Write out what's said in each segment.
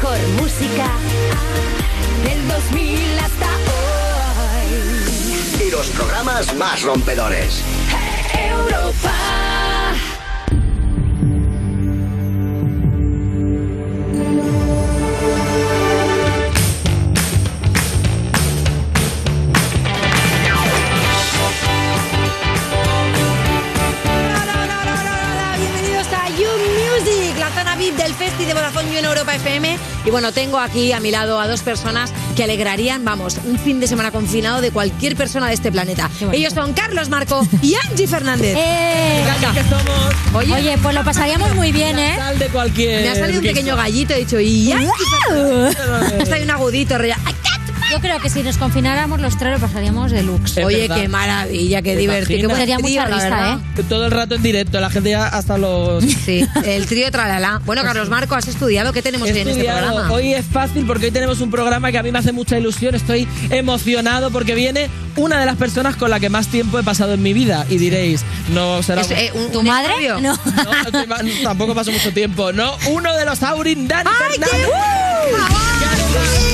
mejor música del 2000 hasta hoy. Y los programas más rompedores. Europa. Vodafone You en Europa FM. Y bueno, tengo aquí a mi lado a dos personas que alegrarían, vamos, un fin de semana confinado de cualquier persona de este planeta. Ellos son Carlos Marco y Angie Fernández. ¡Eh! que somos Oye, Oye, pues lo pasaríamos muy bien, ¿eh? sal de cualquier. me ha salido un pequeño gallito, he dicho, y Angie. Está ahí un agudito, rollo, ¡ay, qué Yo creo que si nos confináramos los tres lo pasaríamos de lux. Es Oye, verdad. qué maravilla, qué ¿Te divertido. Qué Sería mucha la risa. ¿eh? Todo el rato en directo, la gente ya hasta los. Sí, el trío tralala. Bueno, Carlos Marco, ¿has estudiado? ¿Qué tenemos hoy en este programa? Hoy es fácil porque hoy tenemos un programa que a mí me hace mucha ilusión. Estoy emocionado porque viene una de las personas con la que más tiempo he pasado en mi vida. Y diréis, no será. Es, un- eh, un- ¿Tu un madre? No. Tampoco pasó mucho tiempo. No, uno de los Aurin, Dani ¡Ay, qué Fernández. Que además-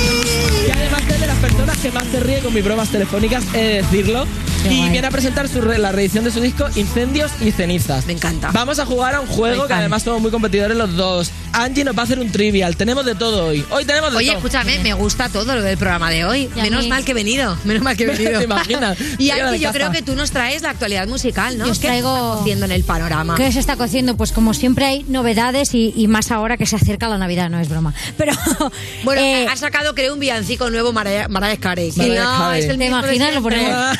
personas que más se ríe con mis bromas telefónicas, he de decirlo. Qué y guay. viene a presentar su re- la reedición de su disco Incendios y Cenizas. Me encanta. Vamos a jugar a un juego que además somos muy competidores los dos. Angie nos va a hacer un trivial. Tenemos de todo hoy. Hoy tenemos de Oye, todo. escúchame, me gusta todo lo del programa de hoy. Menos mal que he venido. Menos mal que he venido. ¿Te imaginas? y Angie, yo creo que tú nos traes la actualidad musical, ¿no? Yo os ¿Qué traigo- está en el panorama? ¿Qué se está cociendo? Pues como siempre hay novedades y, y más ahora que se acerca la Navidad, no es broma. Pero Bueno, eh, ha sacado, creo, un villancico nuevo, Mariah, Carey. Y no, es el ¿Te imaginas? Lo ponemos.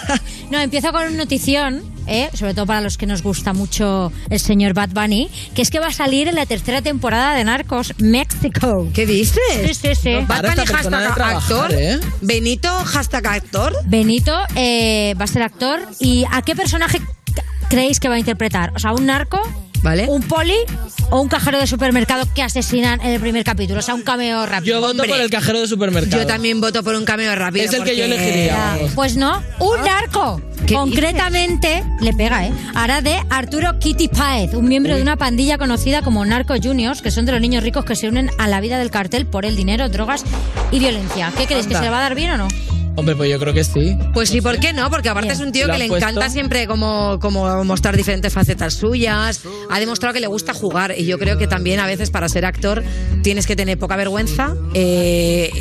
No, empiezo con una notición, ¿eh? sobre todo para los que nos gusta mucho el señor Bad Bunny, que es que va a salir en la tercera temporada de Narcos México. ¿Qué dices? Sí, sí, sí. Bad Bunny, hashtag trabajar, actor. ¿eh? Benito, hashtag actor. Benito eh, va a ser actor. ¿Y a qué personaje creéis que va a interpretar? O sea, un narco, ¿Vale? un poli o un cajero de supermercado que asesinan en el primer capítulo. O sea, un cameo rápido. Yo voto Hombre, por el cajero de supermercado. Yo también voto por un cameo rápido. Es el que yo elegiría. Pues no, un narco. ¿Qué Concretamente, le pega, ¿eh? Hará de Arturo Kitty Paez, un miembro de una pandilla conocida como Narco Juniors, que son de los niños ricos que se unen a la vida del cartel por el dinero, drogas y violencia. ¿Qué creéis? ¿Que se le va a dar bien o no? Hombre, pues yo creo que sí. Pues sí, ¿por qué no? Porque aparte es un tío ¿Lo que le puesto? encanta siempre como, como mostrar diferentes facetas suyas. Ha demostrado que le gusta jugar y yo creo que también a veces para ser actor tienes que tener poca vergüenza, eh,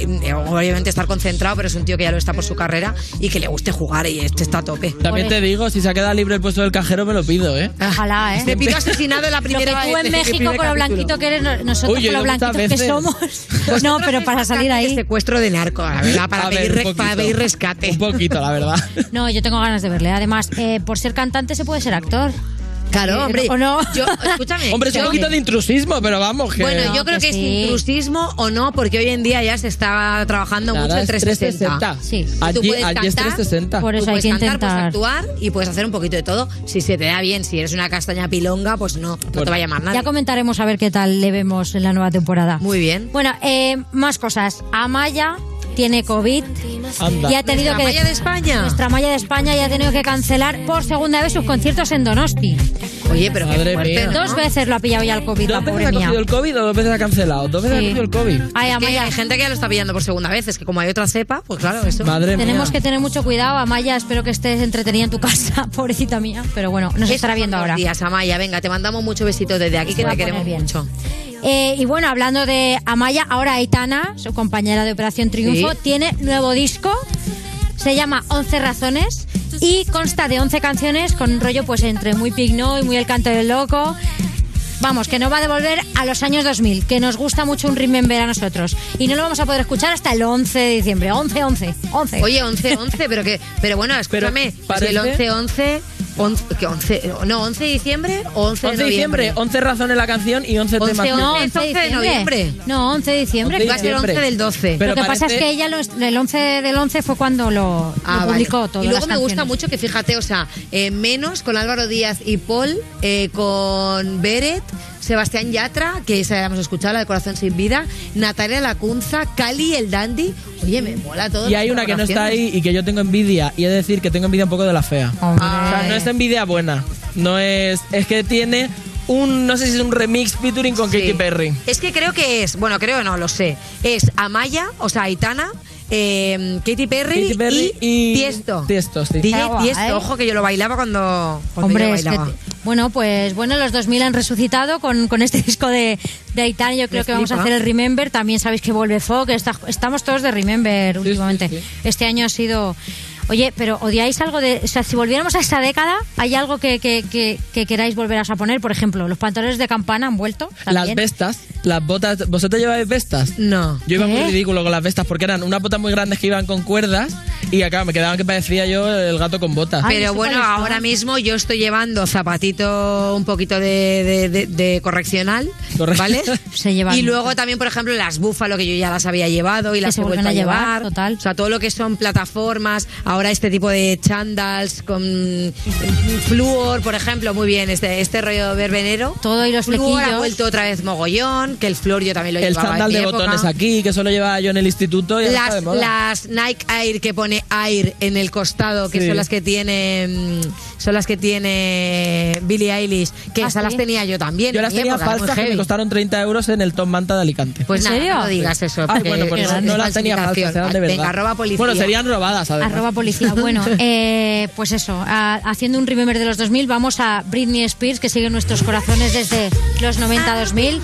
obviamente estar concentrado, pero es un tío que ya lo está por su carrera y que le guste jugar y este está a tope. También te digo, si se ha quedado libre el puesto del cajero, me lo pido, ¿eh? Ojalá, ¿eh? Te pido asesinado en la primera tú en México con lo blanquito que eres, no- nosotros Uy, con lo blanquitos que somos. No, pero para salir De ahí. secuestro de narco, la verdad, para, A ver, pedir, poquito. Pedir rescate. Un poquito, la verdad. No, yo tengo ganas de verle. Además, eh, por ser cantante se puede ser actor. Claro, hombre. ¿O no? Yo, escúchame. Hombre, es un poquito de intrusismo, pero vamos, que... Bueno, No, yo creo que que, sí. es intrusismo o no, porque hoy en día ya se está trabajando Nada, mucho en es 360. 360. Sí. Tú Allí, puedes allí es cantar, 360. Por Tú eso hay puedes que cantar, intentar. puedes actuar y puedes hacer un poquito de todo. Si se te da bien, si eres una castaña pilonga, pues no, no te va a llamar nadie. Ya comentaremos a ver qué tal le vemos en la nueva temporada. Muy bien. Bueno, eh, más cosas. Amaya tiene COVID Anda. y ha tenido ¿Nuestra que Amaya de España? Nuestra Maya de España ya ha tenido que cancelar por segunda vez sus conciertos en Donosti. Oye, pero qué Madre fuerte, mía. ¿no? Dos veces lo ha pillado ya el COVID, la ¿Dos veces pobre ha mía. cogido el COVID o dos veces ha cancelado? Dos veces Sí. ha cogido el COVID. Ay, Amaya, hay gente que ya lo está pillando por segunda vez. Es que como hay otra cepa, pues claro, eso. Madre tenemos mía. que tener mucho cuidado. Amaya, espero que estés entretenida en tu casa, pobrecita mía. Pero bueno, nos estará viendo ahora. días, Amaya, venga, te mandamos muchos besitos desde aquí, Se que te queremos bien. mucho. Eh, y bueno, hablando de Amaya, ahora Aitana, su compañera de Operación Triunfo, Sí. tiene nuevo disco. Se llama 11 razones y consta de 11 canciones con un rollo pues entre muy pigno y muy el canto del loco. Vamos, que no va a devolver a los años 2000, que nos gusta mucho un Remember a nosotros. Y no lo vamos a poder escuchar hasta el 11 de diciembre. 11, 11, 11. Oye, 11, 11, pero que, pero bueno, escúchame, si parece- el 11, 11, 11, ¿qué 11? No, 11 de diciembre o 11 de 11 de diciembre, noviembre. 11 razones la canción y 11, 11, temas. no, 11 11 de diciembre. noviembre. No, 11 de diciembre. 11 de Va a ser 11 del 12. Pero lo que pasa es parece- que ella los- el 11 del 11 fue cuando lo, Ah, lo vale. publicó todo. Y luego las me gusta mucho que fíjate, o sea, eh, menos con Álvaro Díaz y Paul, eh, con Beret, Sebastián Yatra, que esa ya hemos escuchado, la de Corazón sin Vida, Natalia Lacunza, Cali el Dandy. Oye, me mola todo. Y hay una que no está ahí y que yo tengo envidia. Y he de decir que tengo envidia un poco de la fea. Hombre. O sea, no es envidia buena. No es. Es que tiene un, no sé si es un remix featuring con Sí. Katy Perry. Es que creo que es, bueno, creo no, lo sé. Es Amaya, o sea, Aitana, eh, Katy Perry, Katy Perry y, y Tiesto. Sí. DJ ojo que yo lo bailaba cuando, cuando Hombre, yo es que bailaba. te- bueno, pues bueno, los 2000 han resucitado con, con este disco de, de Aitana. Yo creo Me que vamos a hacer el Remember. También sabéis que vuelve Folk. está- estamos todos de Remember sí, últimamente. sí. Este año ha sido. Oye, pero ¿odiáis algo de.? O sea, si volviéramos a esa década, ¿hay algo que, que, que, que queráis volver a poner? Por ejemplo, los pantalones de campana han vuelto. Las vestas, las botas. ¿Vosotros lleváis vestas? No. Yo iba muy ¿Eh? ridículo con las vestas porque eran unas botas muy grandes que iban con cuerdas y acá me quedaban que parecía yo el gato con botas. Ay, Pero bueno, ahora mismo yo estoy llevando zapatito un poquito de, de- de- de correccional, Correcto. ¿vale? Se llevan y luego también, por ejemplo, las búfalo que yo ya las había llevado y las he vuelto a a llevar, llevar. total. O sea, todo lo que son plataformas, ahora este tipo de chandals con flúor, por ejemplo, muy bien, este, este rollo verbenero. Todo y los Flúor ha vuelto otra vez mogollón, que el flor yo también lo el llevaba chándal en mi de época. botones aquí, que solo llevaba yo en el instituto y ahora Las, moda. las Nike Air que pone Air en el costado, que Sí. son las que tiene mm, son las que tiene Billie Eilish, que Ah, esas ¿sí? las tenía yo también. Yo las mi tenía época, falsas que me costaron 30 euros en el Tom Manta de Alicante. Pues ¿En nada, serio? no digas eso. Ay, bueno, pues es- no, no las tenía falsas, eran de verdad. Venga, arroba policía. Bueno, serían robadas, además. Arroba policía. Bueno, eh, pues eso, a- haciendo un remember de los 2000, vamos a Britney Spears, que sigue en nuestros corazones desde los 90-2000.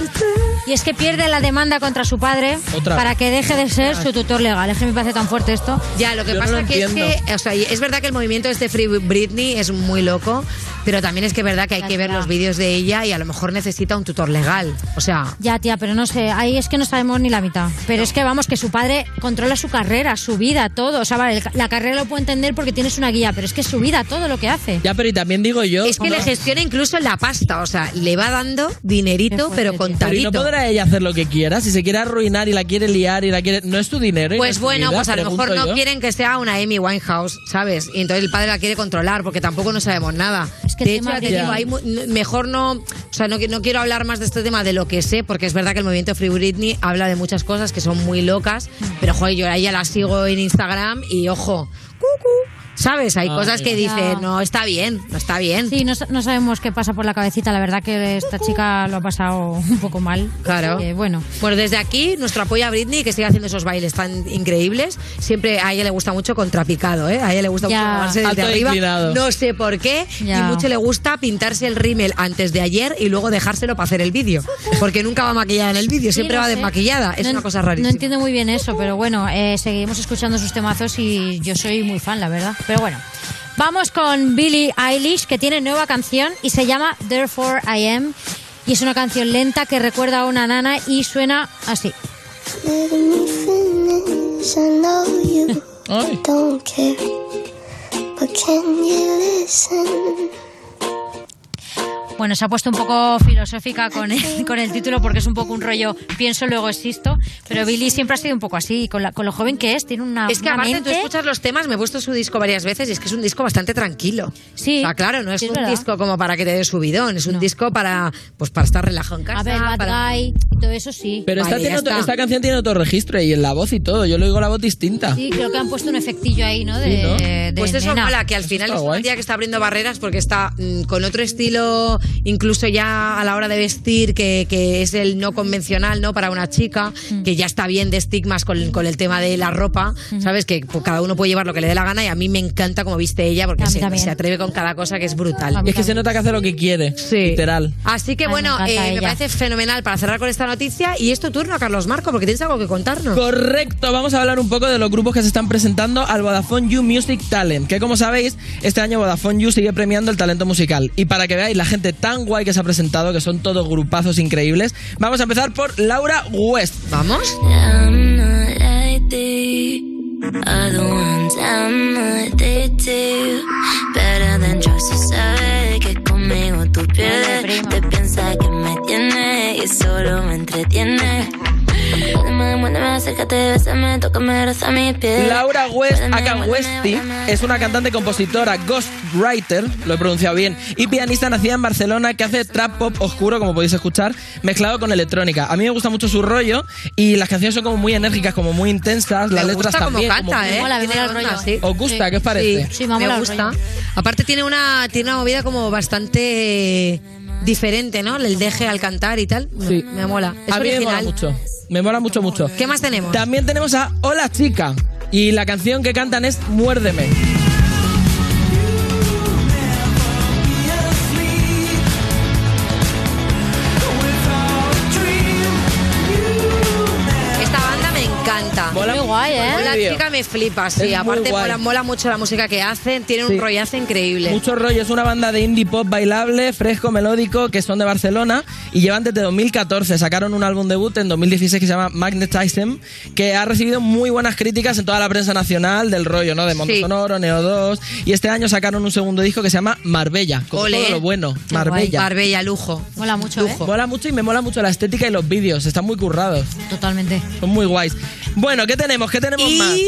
Y es que pierde la demanda contra su padre Otra para que deje de ser su tutor legal. Es que me parece tan fuerte esto. Ya, lo que Yo no pasa lo que es que, o sea, es verdad que el movimiento este Free Britney es muy loco, pero también es que es verdad que hay Ya, que ver los vídeos de ella y a lo mejor necesita un tutor legal. O sea, Ya, tía, pero no sé, ahí es que no sabemos ni la mitad. Pero es que vamos, que su padre controla su carrera, su vida, todo. O sea, vale, la carrera lo puedo entender porque tienes una guía, pero es que su vida, todo lo que hace. Ya, pero y también digo yo... es que no- le gestiona incluso la pasta, o sea, le va dando dinerito, fuerte, pero tío. Pero ¿y contadito. no podrá ella hacer lo que quiera? Si se quiere arruinar y la quiere liar y la quiere... No es tu dinero no Pues bueno, vida, pues a lo mejor no yo. quieren que sea una Amy Winehouse, ¿sabes? Y entonces el padre la quiere controlar porque tampoco no sabemos nada. Es que de hecho, ya te digo, hay mejor no, o sea, no, no quiero hablar más de este tema de lo que sé, porque es verdad que el movimiento Free Britney habla de muchas cosas que son muy locas, pero joder, yo a ella la sigo en Instagram y ojo, cucu, ¿sabes? Hay Ah, cosas que dice, no está bien, no está bien. Sí, no, no sabemos qué pasa por la cabecita. La verdad que esta chica lo ha pasado un poco mal. Claro. Que, bueno, Bueno, desde aquí, nuestro apoyo a Britney, que sigue haciendo esos bailes tan increíbles. Siempre a ella le gusta mucho contrapicado, ¿eh? A ella le gusta Ya. mucho grabarse desde arriba. inclinado. No sé por qué. Ya. Y mucho le gusta pintarse el rímel antes de ayer y luego dejárselo para hacer el vídeo. Porque nunca va maquillada en el vídeo, Sí, siempre va sé. desmaquillada. Es No una cosa rarísima. No entiendo muy bien eso, pero bueno, eh, seguimos escuchando sus temazos y yo soy muy fan, la verdad. Pero bueno, vamos con Billie Eilish, que tiene nueva canción y se llama Therefore I Am. Y es una canción lenta que recuerda a una nana y suena así. Ay. Bueno, se ha puesto un poco filosófica con el, con el título porque es un poco un rollo pienso, luego existo. Pero Billy siempre ha sido un poco así, con, la- con lo joven que es, tiene una. Es que una aparte tú mente- escuchas los temas, me he puesto su disco varias veces y es que es un disco bastante tranquilo. Sí, O sea, claro, no es es un verdad. disco como para que te dé subidón, es un No. disco para pues para estar relajado en casa. A ver, Bad para- Guy y todo eso sí. Pero esta, Vale, tiene está. esta canción tiene otro registro y en la voz y todo. Yo le oigo la voz distinta. Sí, creo que han puesto un efectillo ahí, ¿no? De, Sí, ¿no? de Pues eso nena. mola, que al final es guay. tía que está abriendo barreras porque está mm, con otro estilo, incluso ya a la hora de vestir, que, que es el no convencional, ¿no? Para una chica, Mm. que ya está bien de estigmas con, con el tema de la ropa, ¿sabes? Que pues, cada uno puede llevar lo que le dé la gana y a mí me encanta cómo viste ella porque se, se atreve con cada cosa que es brutal. Es que se nota que hace lo que quiere. Sí. Literal. Así que Ay, bueno, me eh, me parece fenomenal para cerrar con esta noticia y es tu turno, Carlos Marco, porque tienes algo que contarnos. Correcto, vamos a hablar un poco de los grupos que se están presentando al Vodafone You Music Talent, que como sabéis, este año Vodafone You sigue premiando el talento musical. Y para que veáis la gente tan guay que se ha presentado, que son todos grupazos increíbles, vamos a empezar por Laura West. ¿Vamos? Te que me y solo me entretiene. Muérdeme, muérdeme, acércate, bésame, tócame, roza mis pies. Laura West, acá Westy, es una cantante, compositora, ghostwriter, lo he pronunciado bien, y pianista nacida en Barcelona que hace trap pop oscuro, como podéis escuchar, mezclado con electrónica. A mí me gusta mucho su rollo y las canciones son como muy enérgicas, como muy intensas, las me letras gusta como también. canta, como- ¿eh? mola, me Tiene mola el onda, rollo. sí. ¿Os gusta? Sí. ¿Qué os parece? Sí, me me gusta. Aparte tiene una tiene una movida como bastante diferente, ¿no? El deje al cantar y tal. Me- Sí. Me mola. Es a mí me mola mucho. Me mola mucho, mucho. ¿Qué más tenemos? También tenemos a Hola Chica. Y la canción que cantan es Muérdeme. Guay, ¿eh? La chica me flipa, sí. Aparte mola, mola mucho la música que hacen, tienen Sí. un rollazo increíble. Mucho rollo, es una banda de indie pop bailable, fresco, melódico, que son de Barcelona y llevan desde 2014. Sacaron un álbum debut en 2016 que se llama Magnetism, que ha recibido muy buenas críticas en toda la prensa nacional del rollo, ¿no? De Mondo Sí. Sonoro, Neo 2. Y este año sacaron un segundo disco que se llama Marbella, con todo lo bueno. Marbella. Barbella, lujo. Mola mucho, ¿eh? Mola mucho y me mola mucho la estética y los vídeos, están muy currados, Totalmente. son muy guays. Bueno, ¿qué tenemos? ¿Qué tenemos más? Y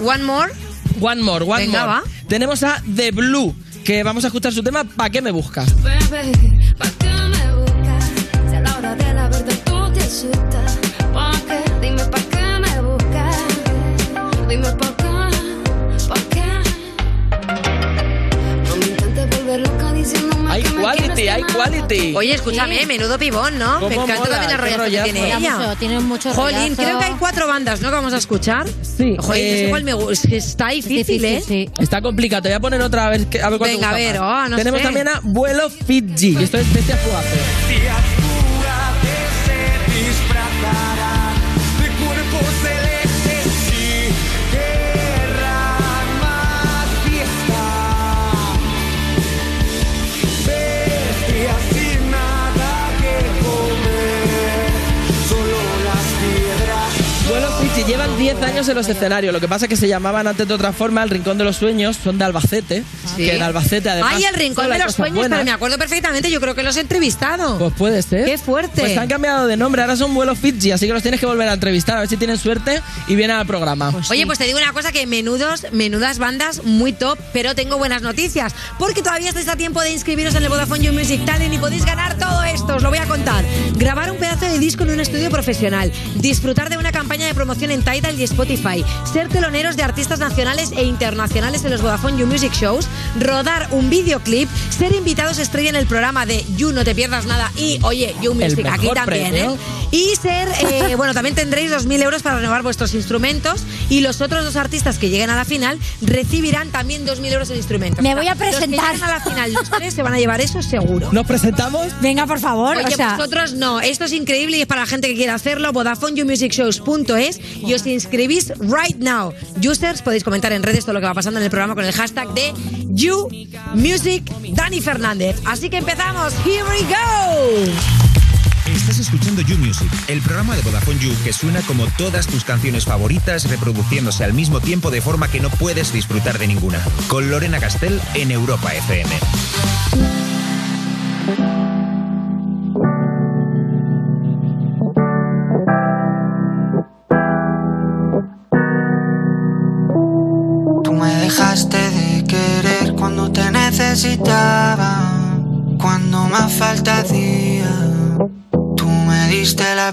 One More. One more, one Venga, more. va. Tenemos a The Blue, que vamos a escuchar su tema ¿Pa' qué me buscas? Bebé, ¿pa' qué me buscas? Si a la hora de la verdad tú te asustas. ¿Pa' qué? Dime ¿pa' qué me buscas? Dime ¿pa' qué? ¿Pa' qué? No me intentes volver loca diciéndome Hay quality, hay quality. Oye, escúchame, Sí. menudo pibón, ¿no? Me ¿Cómo encanta mola? también el rollazo que tiene ella. mucho, tiene mucho Jolín, rollazo. creo que hay cuatro bandas, ¿no? Que vamos a escuchar. Sí, Jolín, eh, es igual me gusta. Está Es difícil, ¿eh? sí. Está complicado, te voy a poner otra a ver, a ver cuál te Venga, gusta a ver, oh, no Tenemos sé. también a Vuelo Fiji. Esto es Bestia Fugaces. 10 años en los escenarios. Lo que pasa es que se llamaban antes de otra forma El Rincón de los Sueños. Son de Albacete. Sí. Que en Albacete, además. Ay, el rincón de los sueños, buenas. pero me acuerdo perfectamente. Yo creo que los he entrevistado. Pues puede ser. Qué fuerte. Pues han cambiado de nombre, ahora son Vuelo Fiji, así que los tienes que volver a entrevistar, a ver si tienen suerte y vienen al programa. Oye, pues te digo una cosa que menudos, menudas bandas muy top, pero tengo buenas noticias, porque todavía estáis a tiempo de inscribiros en el Vodafone You Music Talent y podéis ganar todo esto, os lo voy a contar. Grabar un pedazo de disco en un estudio profesional, disfrutar de una campaña de promoción en Tidal y Spotify, ser teloneros de artistas nacionales e internacionales en los Vodafone You Music Shows, rodar un videoclip, ser invitados estrella en el programa de You No Te Pierdas Nada y, oye, You Music aquí también, premio. ¿eh? Y ser, eh, bueno, también tendréis 2.000 euros para renovar vuestros instrumentos y los otros dos artistas que lleguen a la final recibirán también 2.000 euros en instrumentos. Me voy a Los que presentar. a la final, los tres se van a llevar eso seguro. ¿Nos presentamos? Venga, por favor. Oye, o sea, vosotros no, esto es increíble y es para la gente que quiera hacerlo. VodafoneYouMusicShows.es y os inscribís right now. Users, podéis comentar en redes todo lo que va pasando en el programa con el hashtag de YouMusicDani Dani Fernández. Así que empezamos. Here we go. Estás escuchando You Music, el programa de Vodafone You que suena como todas tus canciones favoritas reproduciéndose al mismo tiempo de forma que no puedes disfrutar de ninguna. Con Lorena Castell en Europa FM. Cuando más falta hacía. Tú me diste la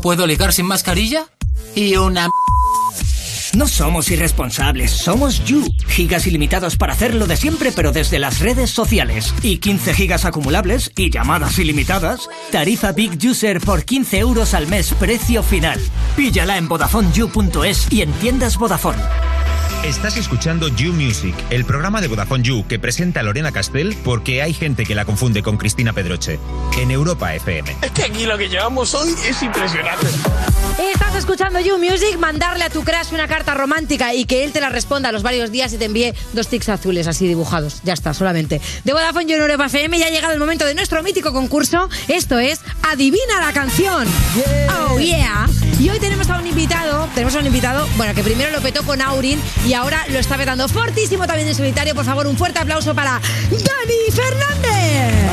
No puedo ligar sin mascarilla? Y una... No somos irresponsables, somos You. Gigas ilimitados para hacerlo de siempre, pero desde las redes sociales. Y 15 gigas acumulables y llamadas ilimitadas. Tarifa Big User por 15 euros al mes, precio final. Píllala en VodafoneYou.es y en tiendas Vodafone. Estás escuchando You Music, el programa de Vodafone You que presenta Lorena Castell porque hay gente que la confunde con Cristina Pedroche. En Europa FM. Es que aquí lo que llevamos hoy es impresionante. Estás escuchando You Music, mandarle a tu crush una carta romántica y que él te la responda a los varios días y te envíe dos tics azules así dibujados. Ya está, solamente. De Vodafone You en Europa FM ya ha llegado el momento de nuestro mítico concurso. Esto es Adivina la canción. Oh yeah. Y hoy tenemos a un invitado, tenemos a un invitado, bueno, que primero lo petó con Aurin y ahora lo está petando fortísimo también en solitario. Por favor, un fuerte aplauso para Dani Fernández.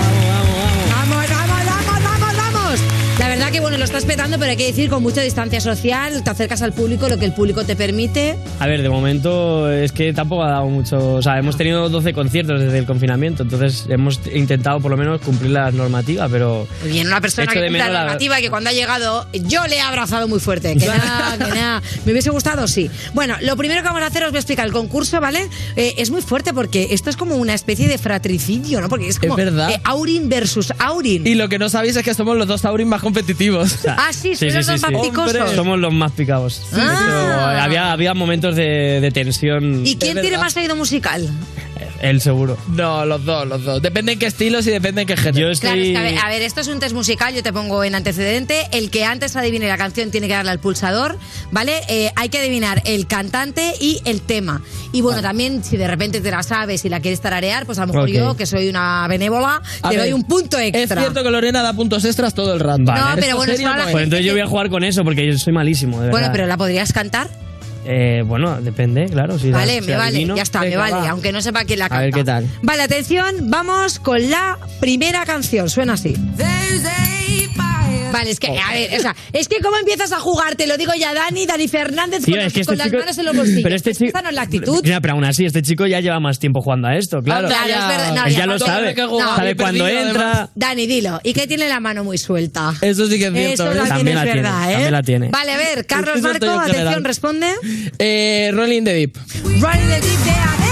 Verdad que bueno, lo estás petando, pero hay que decir con mucha distancia social, te acercas al público, lo que el público te permite. A ver, de momento es que tampoco ha dado mucho. O sea, hemos tenido 12 conciertos desde el confinamiento, entonces hemos intentado por lo menos cumplir la normativa, pero. Bien, una persona que cumple la la- normativa y que cuando ha llegado yo le he abrazado muy fuerte. Que nada, que nada. ¿Me hubiese gustado? Sí. Bueno, lo primero que vamos a hacer, os voy a explicar el concurso, ¿vale? Eh, es muy fuerte porque esto es como una especie de fratricidio, ¿no? Porque es como Es verdad. eh, Aurin versus Aurin. Y lo que no sabéis es que somos los dos Aurin más competitivos. Ah, sí, sois los dos más picosos. Somos los más picados. Ah. había, había momentos de, de tensión. ¿Y quién tiene más oído musical? Él seguro. No, los dos, los dos. Depende en qué estilos y depende en qué género. Yo Claro, es que, a, ver, a ver, esto es un test musical, yo te pongo en antecedente. El que antes adivine la canción tiene que darle al pulsador, ¿vale? Eh, hay que adivinar el cantante y el tema. Y bueno, también si de repente te la sabes y la quieres tararear, pues a lo mejor yo, que soy una benévola, A te ver, doy un punto Es extra. cierto que Lorena da puntos extras todo el rato. No, pero bueno, serio no es. Pues entonces yo voy a jugar con eso porque yo soy malísimo, de Bueno, verdad. pero ¿la podrías cantar? Eh, bueno, depende, claro. Si la- vale, si me vale, adivino. ya está, me vale, va. aunque no sepa quién la A canta. ver qué tal. Vale, atención, vamos con la primera canción, suena así. Vale, es que, a ver, o sea, es que cómo empiezas a jugar, te lo digo ya, Dani, Dani Fernández, Tío, con, es los- que este con las chico- manos en los bolsillos. Pero este chico. No es la actitud. Mira, pero aún así, este chico ya lleva más tiempo jugando a esto, claro. Claro, es verdad. No, Él ya ya lo cuando- sabe. No. sabe cuándo entra. Dani, dilo. ¿Y que tiene la mano muy suelta? Eso sí que es cierto. Eso ¿eh? también, También es la tiene, verdad, ¿eh? también la tiene. Vale, a ver, Carlos Eso estoy Marco, general. atención, responde. Eh, Rolling the Deep. Running the Deep de Adele.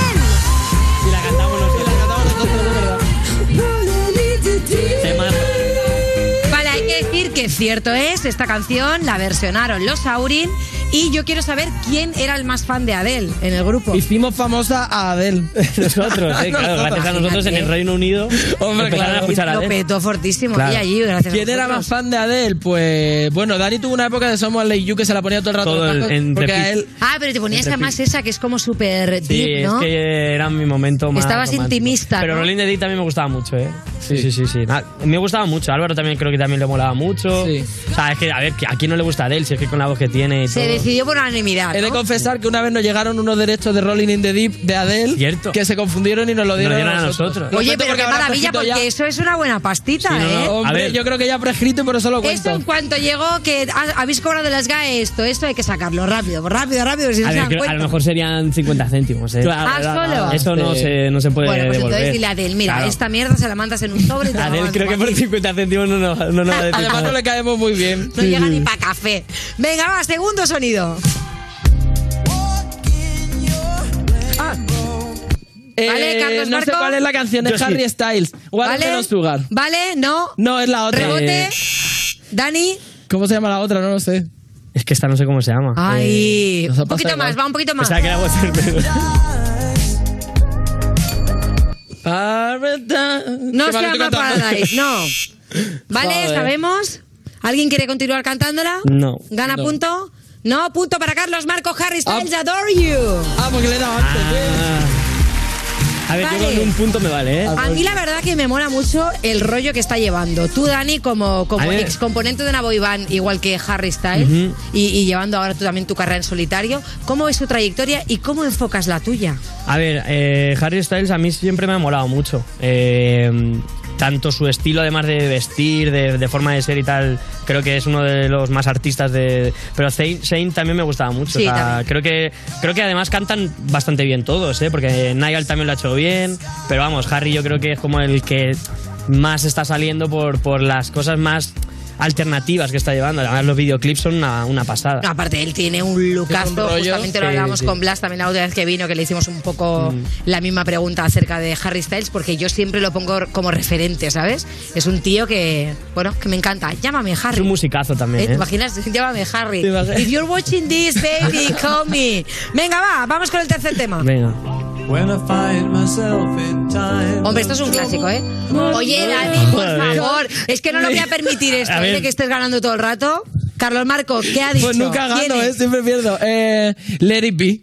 Que cierto es, esta canción la versionaron los Aurin y yo quiero saber quién era el más fan de Adele en el grupo. Hicimos famosa a Adele. Nosotros, eh, claro, gracias a nosotros en el Reino Unido Hombre, empezaron claro. a escuchar a Lo Adele. petó fortísimo. Claro. Y allí, gracias a ¿Quién era más fan de Adele? Pues bueno, Dani tuvo una época de Somos Ley You que se la ponía todo el rato. Todo en el- porque a él Ah, pero te ponías además esa que es como súper Sí, deep, ¿no? es que era mi momento más. Estabas romántico. intimista, Pero ¿no? Rolling the Deep también me gustaba mucho, ¿eh? Sí, sí, sí. sí. Ah, Me gustaba mucho. Álvaro también creo que también le molaba mucho. O sea, es que, a ver, que ¿a quién no le gusta Adele? Si es que con la voz que tiene y Se todo. Decidió por unanimidad. He de ¿no? confesar que una vez nos llegaron unos derechos de Rolling in the Deep de Adele Cierto. que se confundieron y nos lo Nos dieron, a nosotros. Oye, pero porque qué maravilla, porque ya. eso es una buena pastita, Sí, no, ¿eh? no. Hombre, A ver. yo creo que ya prescrito y por eso lo cuento. en cuanto llegó, que ha- habéis cobrado las GAE esto, esto hay que sacarlo rápido, rápido, rápido, si no A, se dan lo mejor serían 50 céntimos, ¿eh? Claro, Ah, claro, solo. Eso no Sí. se, no se puede Bueno, pues devolver. entonces dile a Adel, mira, Claro. esta mierda se la mandas en un sobre y te la creo que por por aquí. 50 céntimos no, no, no nos va a decir Además, nos le caemos muy bien. No llega ni para café. Venga, va, segundo sonido. Vale, Eh, Carlos no sé Marco. cuál es la canción de Yo sí. Harry Styles. Vale. Watermelon Sugar. Vale, no. No, es la otra. Rebote. Eh, Dani. ¿Cómo se llama la otra? No lo sé. Es que esta no sé cómo se llama. Ay. ha un poquito más, va un poquito más. Pensaba que era Watermelon. No se llama. Paradise, no. Vale, Joder. sabemos. ¿Alguien quiere continuar cantándola? No. ¿Gana No. punto? No, punto para Carlos Marco Harry Styles, Adore You. Ah, porque le he dado antes. A ver, Vale. yo con un punto me vale, ¿eh? A mí la verdad que me mola mucho el rollo que está llevando. Tú, Dani, como, como ex componente de una boy band, igual que Harry Styles, y llevando ahora tú también tu carrera en solitario, ¿cómo es su trayectoria y cómo enfocas la tuya? A ver, eh, Harry Styles a mí siempre me ha molado mucho. Eh, tanto su estilo, además de vestir, de, de forma de ser y tal, creo que es uno de los más artistas de. Pero Zayn, también me gustaba mucho. Sí, o sea, también. creo que creo que además cantan bastante bien todos, ¿eh? porque Niall también lo ha hecho bien. Pero vamos, Harry yo creo que es como el que más está saliendo por, por las cosas más alternativas que está llevando. Además, los videoclips son una, una pasada. No, aparte, él tiene un lucazo. Es un rollo. Justamente lo Sí, hablábamos sí. con Blas también la última vez que vino, que le hicimos un poco la misma pregunta acerca de Harry Styles, porque yo siempre lo pongo como referente, ¿sabes? Es un tío que, bueno, que me encanta. Llámame, Es Harry. un musicazo también. ¿Eh? ¿Te ¿eh? imaginas? Llámame, Harry. If you're watching this, baby, call me. Venga, va, vamos con el tercer tema. Venga. Hombre, esto es un clásico, ¿eh? Oye, Dani, por favor, es que no lo voy a permitir esto, A ¿eh? de que estés ganando todo el rato. Carlos Marco, ¿qué ha dicho? Pues nunca ¿Quién gano? ¿eh? Siempre pierdo. Eh, let it be.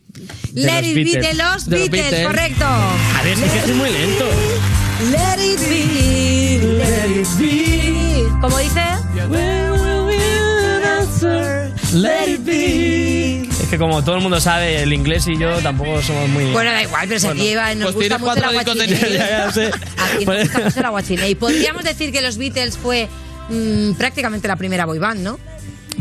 Let it be de los De los Beatles, Beatles. correcto. A ver, es que es muy lento. Let it be, let it be. ¿Cómo dice? Let it be. Que como todo el mundo sabe el inglés y yo tampoco somos muy... Bueno, da igual, pero aquí lleva, nos pues gusta mucho la cuatro discos de guachinei. Ya, ya sé. Aquí nos gusta mucho la guachinei. Podríamos decir que los Beatles fue mm, prácticamente la primera boy band, ¿no?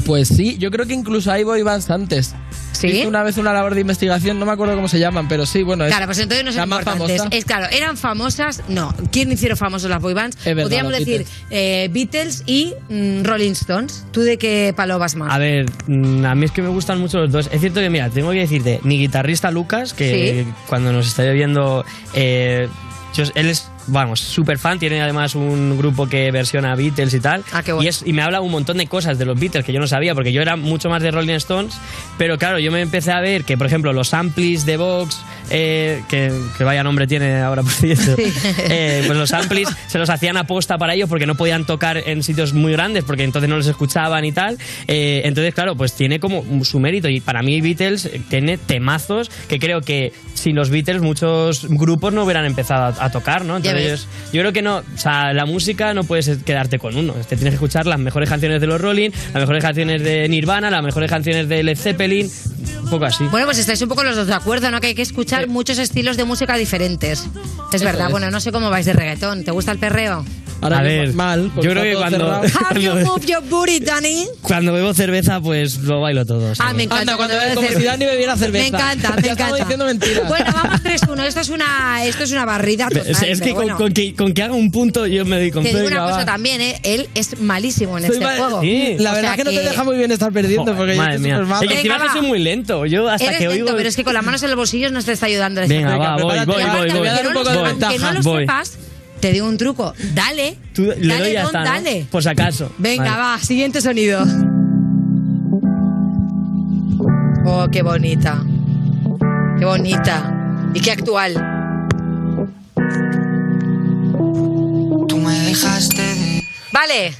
Pues sí, yo creo que incluso hay boy bands antes. ¿Sí? Hice una vez una labor de investigación, no me acuerdo cómo se llaman, pero sí, bueno, es Claro, pues entonces no son más famosa. Es claro, eran famosas, no. ¿Quién hicieron famosos las boy bands? verdad, Podríamos decir eh, Beatles y mm, Rolling Stones. ¿Tú de qué palo vas más? A ver, mm, a mí es que me gustan mucho los dos. Es cierto que, mira, tengo que decirte, mi guitarrista Lucas, que Sí. cuando nos está viendo, eh, yo- él es, vamos, súper fan, tiene además un grupo que versiona Beatles y tal. Ah, qué bueno. y, es, y me habla un montón de cosas de los Beatles que yo no sabía, porque yo era mucho más de Rolling Stones, pero claro, yo me empecé a ver que, por ejemplo, los amplis de Vox, eh, que, que vaya nombre tiene ahora, por cierto, eh, pues los amplis se los hacían aposta para ellos porque no podían tocar en sitios muy grandes porque entonces no les escuchaban y tal. Eh, entonces, claro, pues tiene como su mérito y para mí Beatles tiene temazos que creo que sin los Beatles muchos grupos no hubieran empezado a, a tocar, ¿no? Yo creo que no, o sea, la música no puedes quedarte con uno. Te tienes que escuchar las mejores canciones de los Rolling, las mejores canciones de Nirvana, las mejores canciones de Led Zeppelin, un poco así. Bueno, pues estáis un poco los dos de acuerdo, ¿no? Que hay que escuchar muchos estilos de música diferentes. Es Eso verdad, es. bueno, no sé cómo vais de reggaetón. ¿Te gusta el perreo? Ahora a yo ver, mal, yo creo que cuando. How you cuando, move your booty, Danny? cuando bebo cerveza, pues lo bailo todo. Ah, me encanta. Anda, cuando bebes como cerveza. si Dani bebiera cerveza. Me encanta, me estamos encanta. diciendo mentiras. Bueno, vamos 3-1. Esto es una, esto es una barrida total. Es, es que con, bueno. con que con que haga un punto yo me doy con Te digo una cosa va. también, ¿eh? Él es malísimo en Soy este mal- juego. Sí. La O verdad sea que no te deja muy bien estar perdiendo, Joder, porque yo madre estoy mía. malo. Es que encima que soy muy lento. Yo hasta Eres que lento, oigo. pero es que con las manos en los bolsillos no te está ayudando. en Venga, va, voy, voy, voy, voy. voy a dar un Aunque poco no de lo- sepas, te digo un truco. Dale. Tú le dale, doy ya Don, está, ¿no? dale. Por si acaso. Venga, Vale. va, siguiente sonido. Oh, qué bonita. Qué bonita. Y qué actual. Tú me dejaste de... Vale.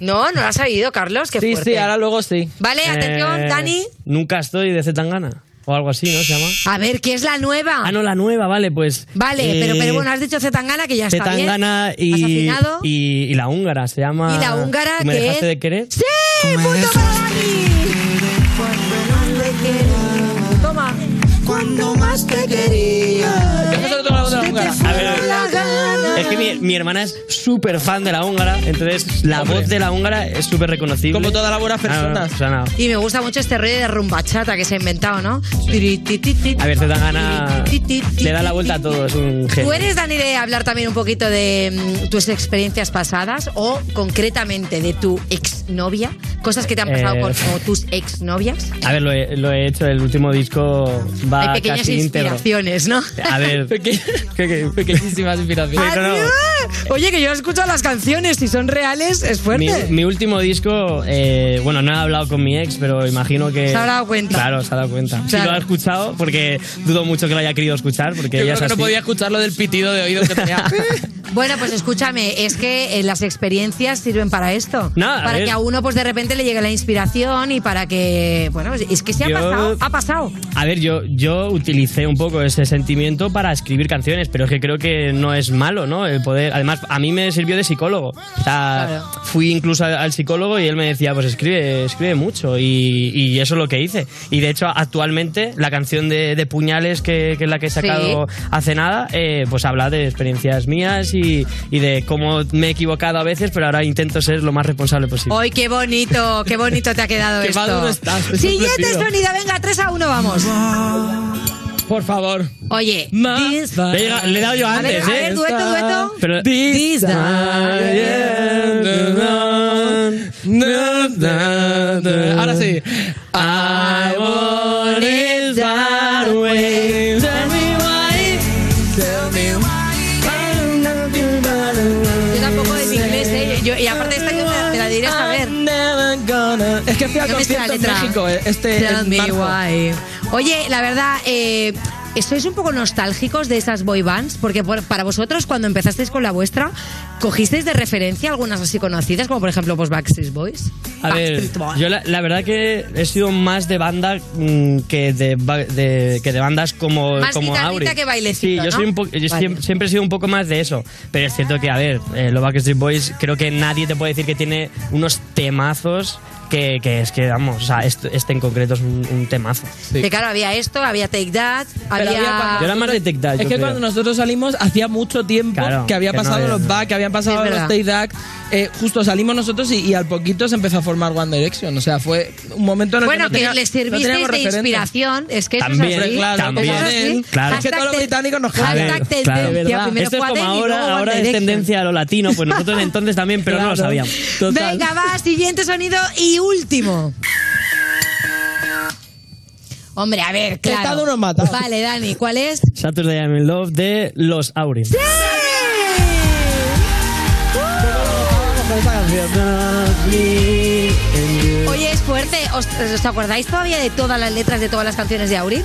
No, no lo has sabido, Carlos. Qué Sí, fuerte. sí, ahora luego sí. Vale, atención, Eh, Dani. Nunca estoy de Zetangana. O algo así, ¿no? Se llama. A ver, ¿qué es la nueva? Ah, no, la nueva, vale, pues. Vale, eh, pero, pero bueno, has dicho Zetangana, que ya está bien. Zetangana y, y, y la húngara, se llama. ¿Y la húngara ¿Tú me qué dejaste es? de querer? ¡Sí! ¡Punto para Dani! Toma. Cuando más te quería. Yo solo tengo la otra húngara. A ver, La. Es que mi, mi hermana es súper fan de la húngara, entonces la voz de la húngara es súper reconocible. Como todas las buenas Ah, no, personas. o sea, no. Y me gusta mucho este rollo de rumbachata que se ha inventado, ¿no? A ver, te da gana. Le da la vuelta a todo, es un ¿Tú genio. eres, Dani, de hablar también un poquito de mm, tus experiencias pasadas o concretamente de tu exnovia? Cosas que te han pasado Eh. con o tus exnovias. A ver, lo he, lo he hecho, el último disco va Hay pequeñas casi íntegro. inspiraciones, ¿no? A ver, Pequeñísimas inspiraciones. No. Oye, que yo he escuchado las canciones, si son reales, es Mi, fuerte. mi último disco, eh, bueno, no he hablado con mi ex, pero imagino que. Se ha dado cuenta. Claro, se ha dado cuenta. Si Claro. lo ha escuchado, porque dudo mucho que lo haya querido escuchar, porque Yo ella creo es que no podía escuchar lo del pitido de oído que tenía. Bueno, pues escúchame, es que eh, las experiencias sirven para esto. Nada, a para ver. que a uno, pues de repente le llegue la inspiración y para que. Bueno, es que se ha Yo- pasado, ha pasado. A ver, yo, yo utilicé un poco ese sentimiento para escribir canciones, pero es que creo que no es malo, ¿no? El poder. Además, a mí me sirvió de psicólogo. O sea, fui incluso al, psicólogo y él me decía, pues escribe, escribe mucho. Y, y eso es lo que hice. Y de hecho, actualmente, la canción de, de Puñales, que, que es la que he sacado hace nada, eh, pues habla de experiencias mías y, y de cómo me he equivocado a veces, pero ahora intento ser lo más responsable posible. ¡Ay, qué bonito! ¡Qué bonito te ha quedado Qué esto! estás, Siguiente sonido, venga, 3 a 1, vamos. Por favor. Oye, this- Le he llegado- le he dado yo A ver, antes, a ¿eh? ver, dueto, dueto. Pero- This Ahora sí. I want it that way. Tell me why. Tell me Yo tampoco en inglés, ¿eh? Yo- y aparte esta la diré a saber. Es que fui la concierto en. México eh, este Tell me marzo. why. Oye, la verdad, eh, ¿estáis un poco nostálgicos de esas boy bands? Porque por- para vosotros, cuando empezasteis con la vuestra, ¿cogisteis de referencia algunas así conocidas, como por ejemplo pues Backstreet Boys? A ver, Backstreet Boys. yo la, la verdad que he sido más de banda mm, que de, ba- de- que de bandas como, Más como guitarrita Auri. que bailecito, Sí, yo, ¿no? soy un po- yo Vale. siem- siempre he sido un poco más de eso. Pero es cierto que, a ver, eh, los Backstreet Boys, creo que nadie te puede decir que tiene unos temazos que, que es que, vamos, o sea, este, este en concreto es un, un temazo. Que claro, había esto, había Take That, había... había Yo era más de Take That, Es yo que creo. cuando nosotros salimos hacía mucho tiempo Claro, que había que no pasado había- los back, que habían pasado Sí, los verdad. Stay Duck. Eh, justo salimos nosotros y, y al poquito se empezó a formar One Direction. O sea, fue un momento en el Bueno, que no que tenía- les no servisteis de inspiración, es que eso También, es así. claro, también. Eso es así. Claro. Es que todos los británicos nos Hashtag claro. primero Esto es como ahora, ahora es tendencia a lo latino, pues nosotros entonces también, pero no lo sabíamos. Total. Venga, va, siguiente sonido y último. Hombre, a ver, claro. Nos mata. Vale, Dani, ¿cuál es? Saturday I'm in Love de Los Aurin. Oye, es fuerte. ¿Os, os acordáis todavía de todas las letras de todas las canciones de Aurin?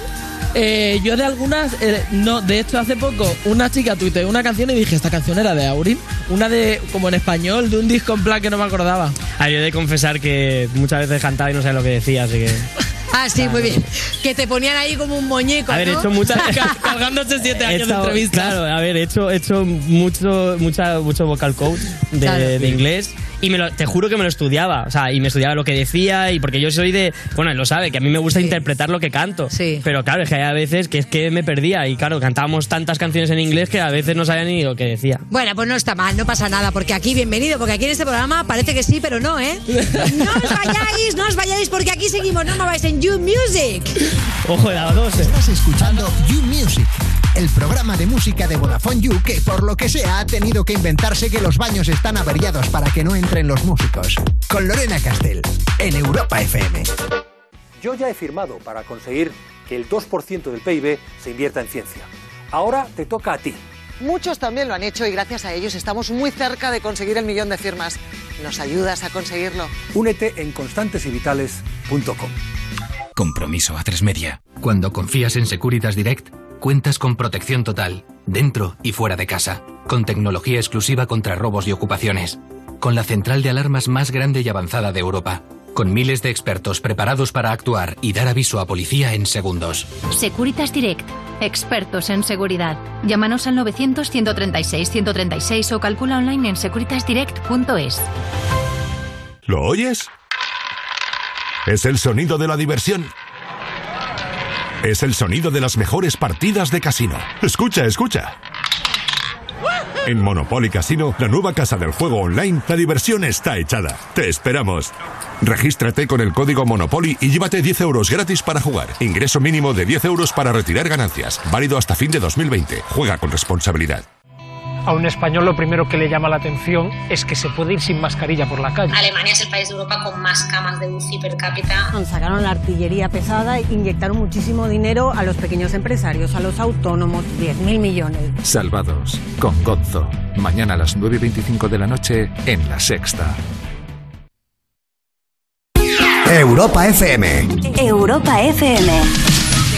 Eh, yo de algunas, eh, no, de hecho hace poco una chica tuiteó una canción y dije, esta canción era de Aurin, una de, como en español, de un disco en plan que no me acordaba. Ah, yo he de confesar que muchas veces cantaba y no sabía lo que decía, así que... Ah, sí, muy bien. Que te ponían ahí como un muñeco, A ver, he ¿no? hecho muchas... Cargándose siete He años de estado- entrevistas. Claro, a ver, he hecho, he hecho mucho, mucha, mucho vocal coach de, Claro. de inglés y me lo- te juro que me lo estudiaba. O sea, y me estudiaba lo que decía y porque yo soy de... Bueno, él lo sabe, que a mí me gusta Sí. interpretar lo que canto. Sí. Pero claro, es que hay veces que es que me perdía y claro, cantábamos tantas canciones en inglés que a veces no sabía ni lo que decía. Bueno, pues no está mal, no pasa nada, porque aquí, bienvenido, porque aquí en este programa parece que sí, pero no, ¿eh? No os vayáis, no os vayáis, porque aquí seguimos, no mováis en You Music. Ojo de la dos, eh. Estás escuchando You Music, el programa de música de Vodafone You que por lo que sea ha tenido que inventarse que los baños están averiados para que no entren los músicos. Con Lorena Castell, en Europa FM. Yo ya he firmado para conseguir que el 2% del PIB se invierta en ciencia. Ahora te toca a ti. Muchos también lo han hecho y gracias a ellos estamos muy cerca de conseguir el millón de firmas. ¿Nos ayudas a conseguirlo? Únete en constantesivitales.com. Compromiso a tres media. Cuando confías en Securitas Direct, cuentas con protección total, dentro y fuera de casa, con tecnología exclusiva contra robos y ocupaciones, con la central de alarmas más grande y avanzada de Europa, con miles de expertos preparados para actuar y dar aviso a policía en segundos. Securitas Direct, expertos en seguridad. Llámanos al 900-136-136 o calcula online en securitasdirect.es. ¿Lo oyes? Es el sonido de la diversión. Es el sonido de las mejores partidas de casino. Escucha, escucha. En Monopoly Casino, la nueva casa del juego online, la diversión está echada. Te esperamos. Regístrate con el código Monopoly y llévate 10 euros gratis para jugar. Ingreso mínimo de 10 euros para retirar ganancias. Válido hasta fin de 2020. Juega con responsabilidad. A un español lo primero que le llama la atención es que se puede ir sin mascarilla por la calle. Alemania es el país de Europa con más camas de UCI per cápita. Sacaron la artillería pesada e inyectaron muchísimo dinero a los pequeños empresarios, a los autónomos, 10.000 millones. Salvados con Gonzo. Mañana a las 9 y 25 de la noche en La Sexta. Europa FM. Europa FM.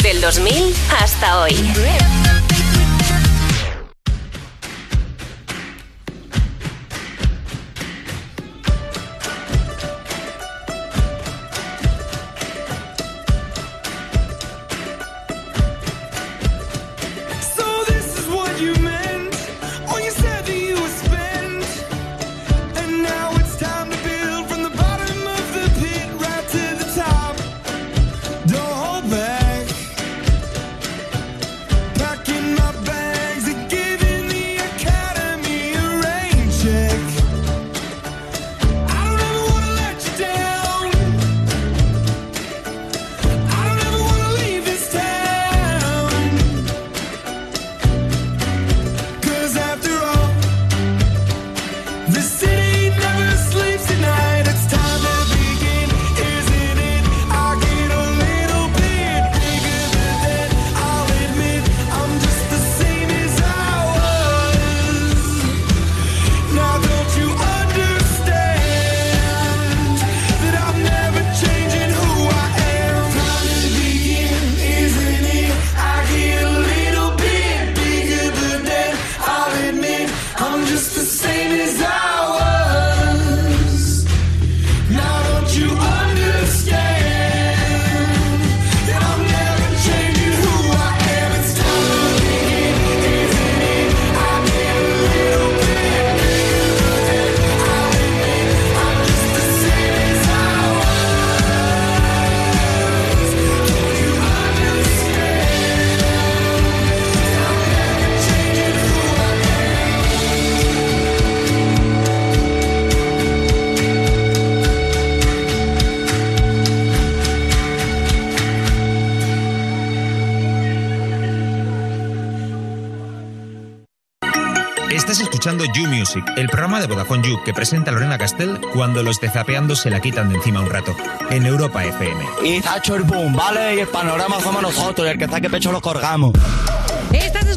Del 2000 hasta hoy. De Vodafone You que presenta Lorena Castell cuando los de Zapeando se la quitan de encima un rato. En Europa FM. Y hecho el boom, ¿vale? Y el panorama somos nosotros, y el que saque pecho lo colgamos.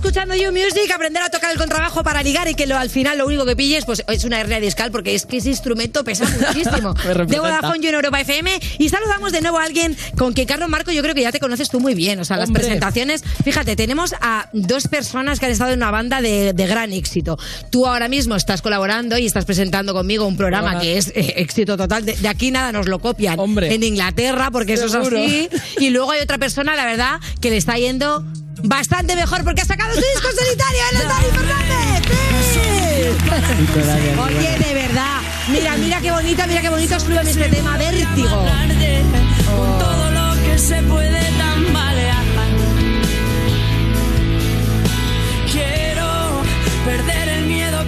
Escuchando You Music, aprender a tocar el contrabajo para ligar y que lo- al final lo único que pilles pues es una hernia discal porque es que ese instrumento pesa muchísimo. De Vodafone You en Europa FM y saludamos de nuevo a alguien con quien Carlos Marco yo creo que ya te conoces tú muy bien, o sea, las Hombre. presentaciones, fíjate, tenemos a dos personas que han estado en una banda de, de gran éxito. Tú ahora mismo estás colaborando y estás presentando conmigo un programa Hola. que es eh, éxito total, de, de aquí nada nos lo copian en Inglaterra porque eso es así y luego hay otra persona, la verdad, que le está yendo bastante mejor porque ha sacado su disco solitario, él es Dani Fernández. ¡Sí! Oye, de verdad, mira, mira qué bonita, mira qué bonito escriben este tema, Vértigo. Con todo lo que se puede tambalear. Quiero perder el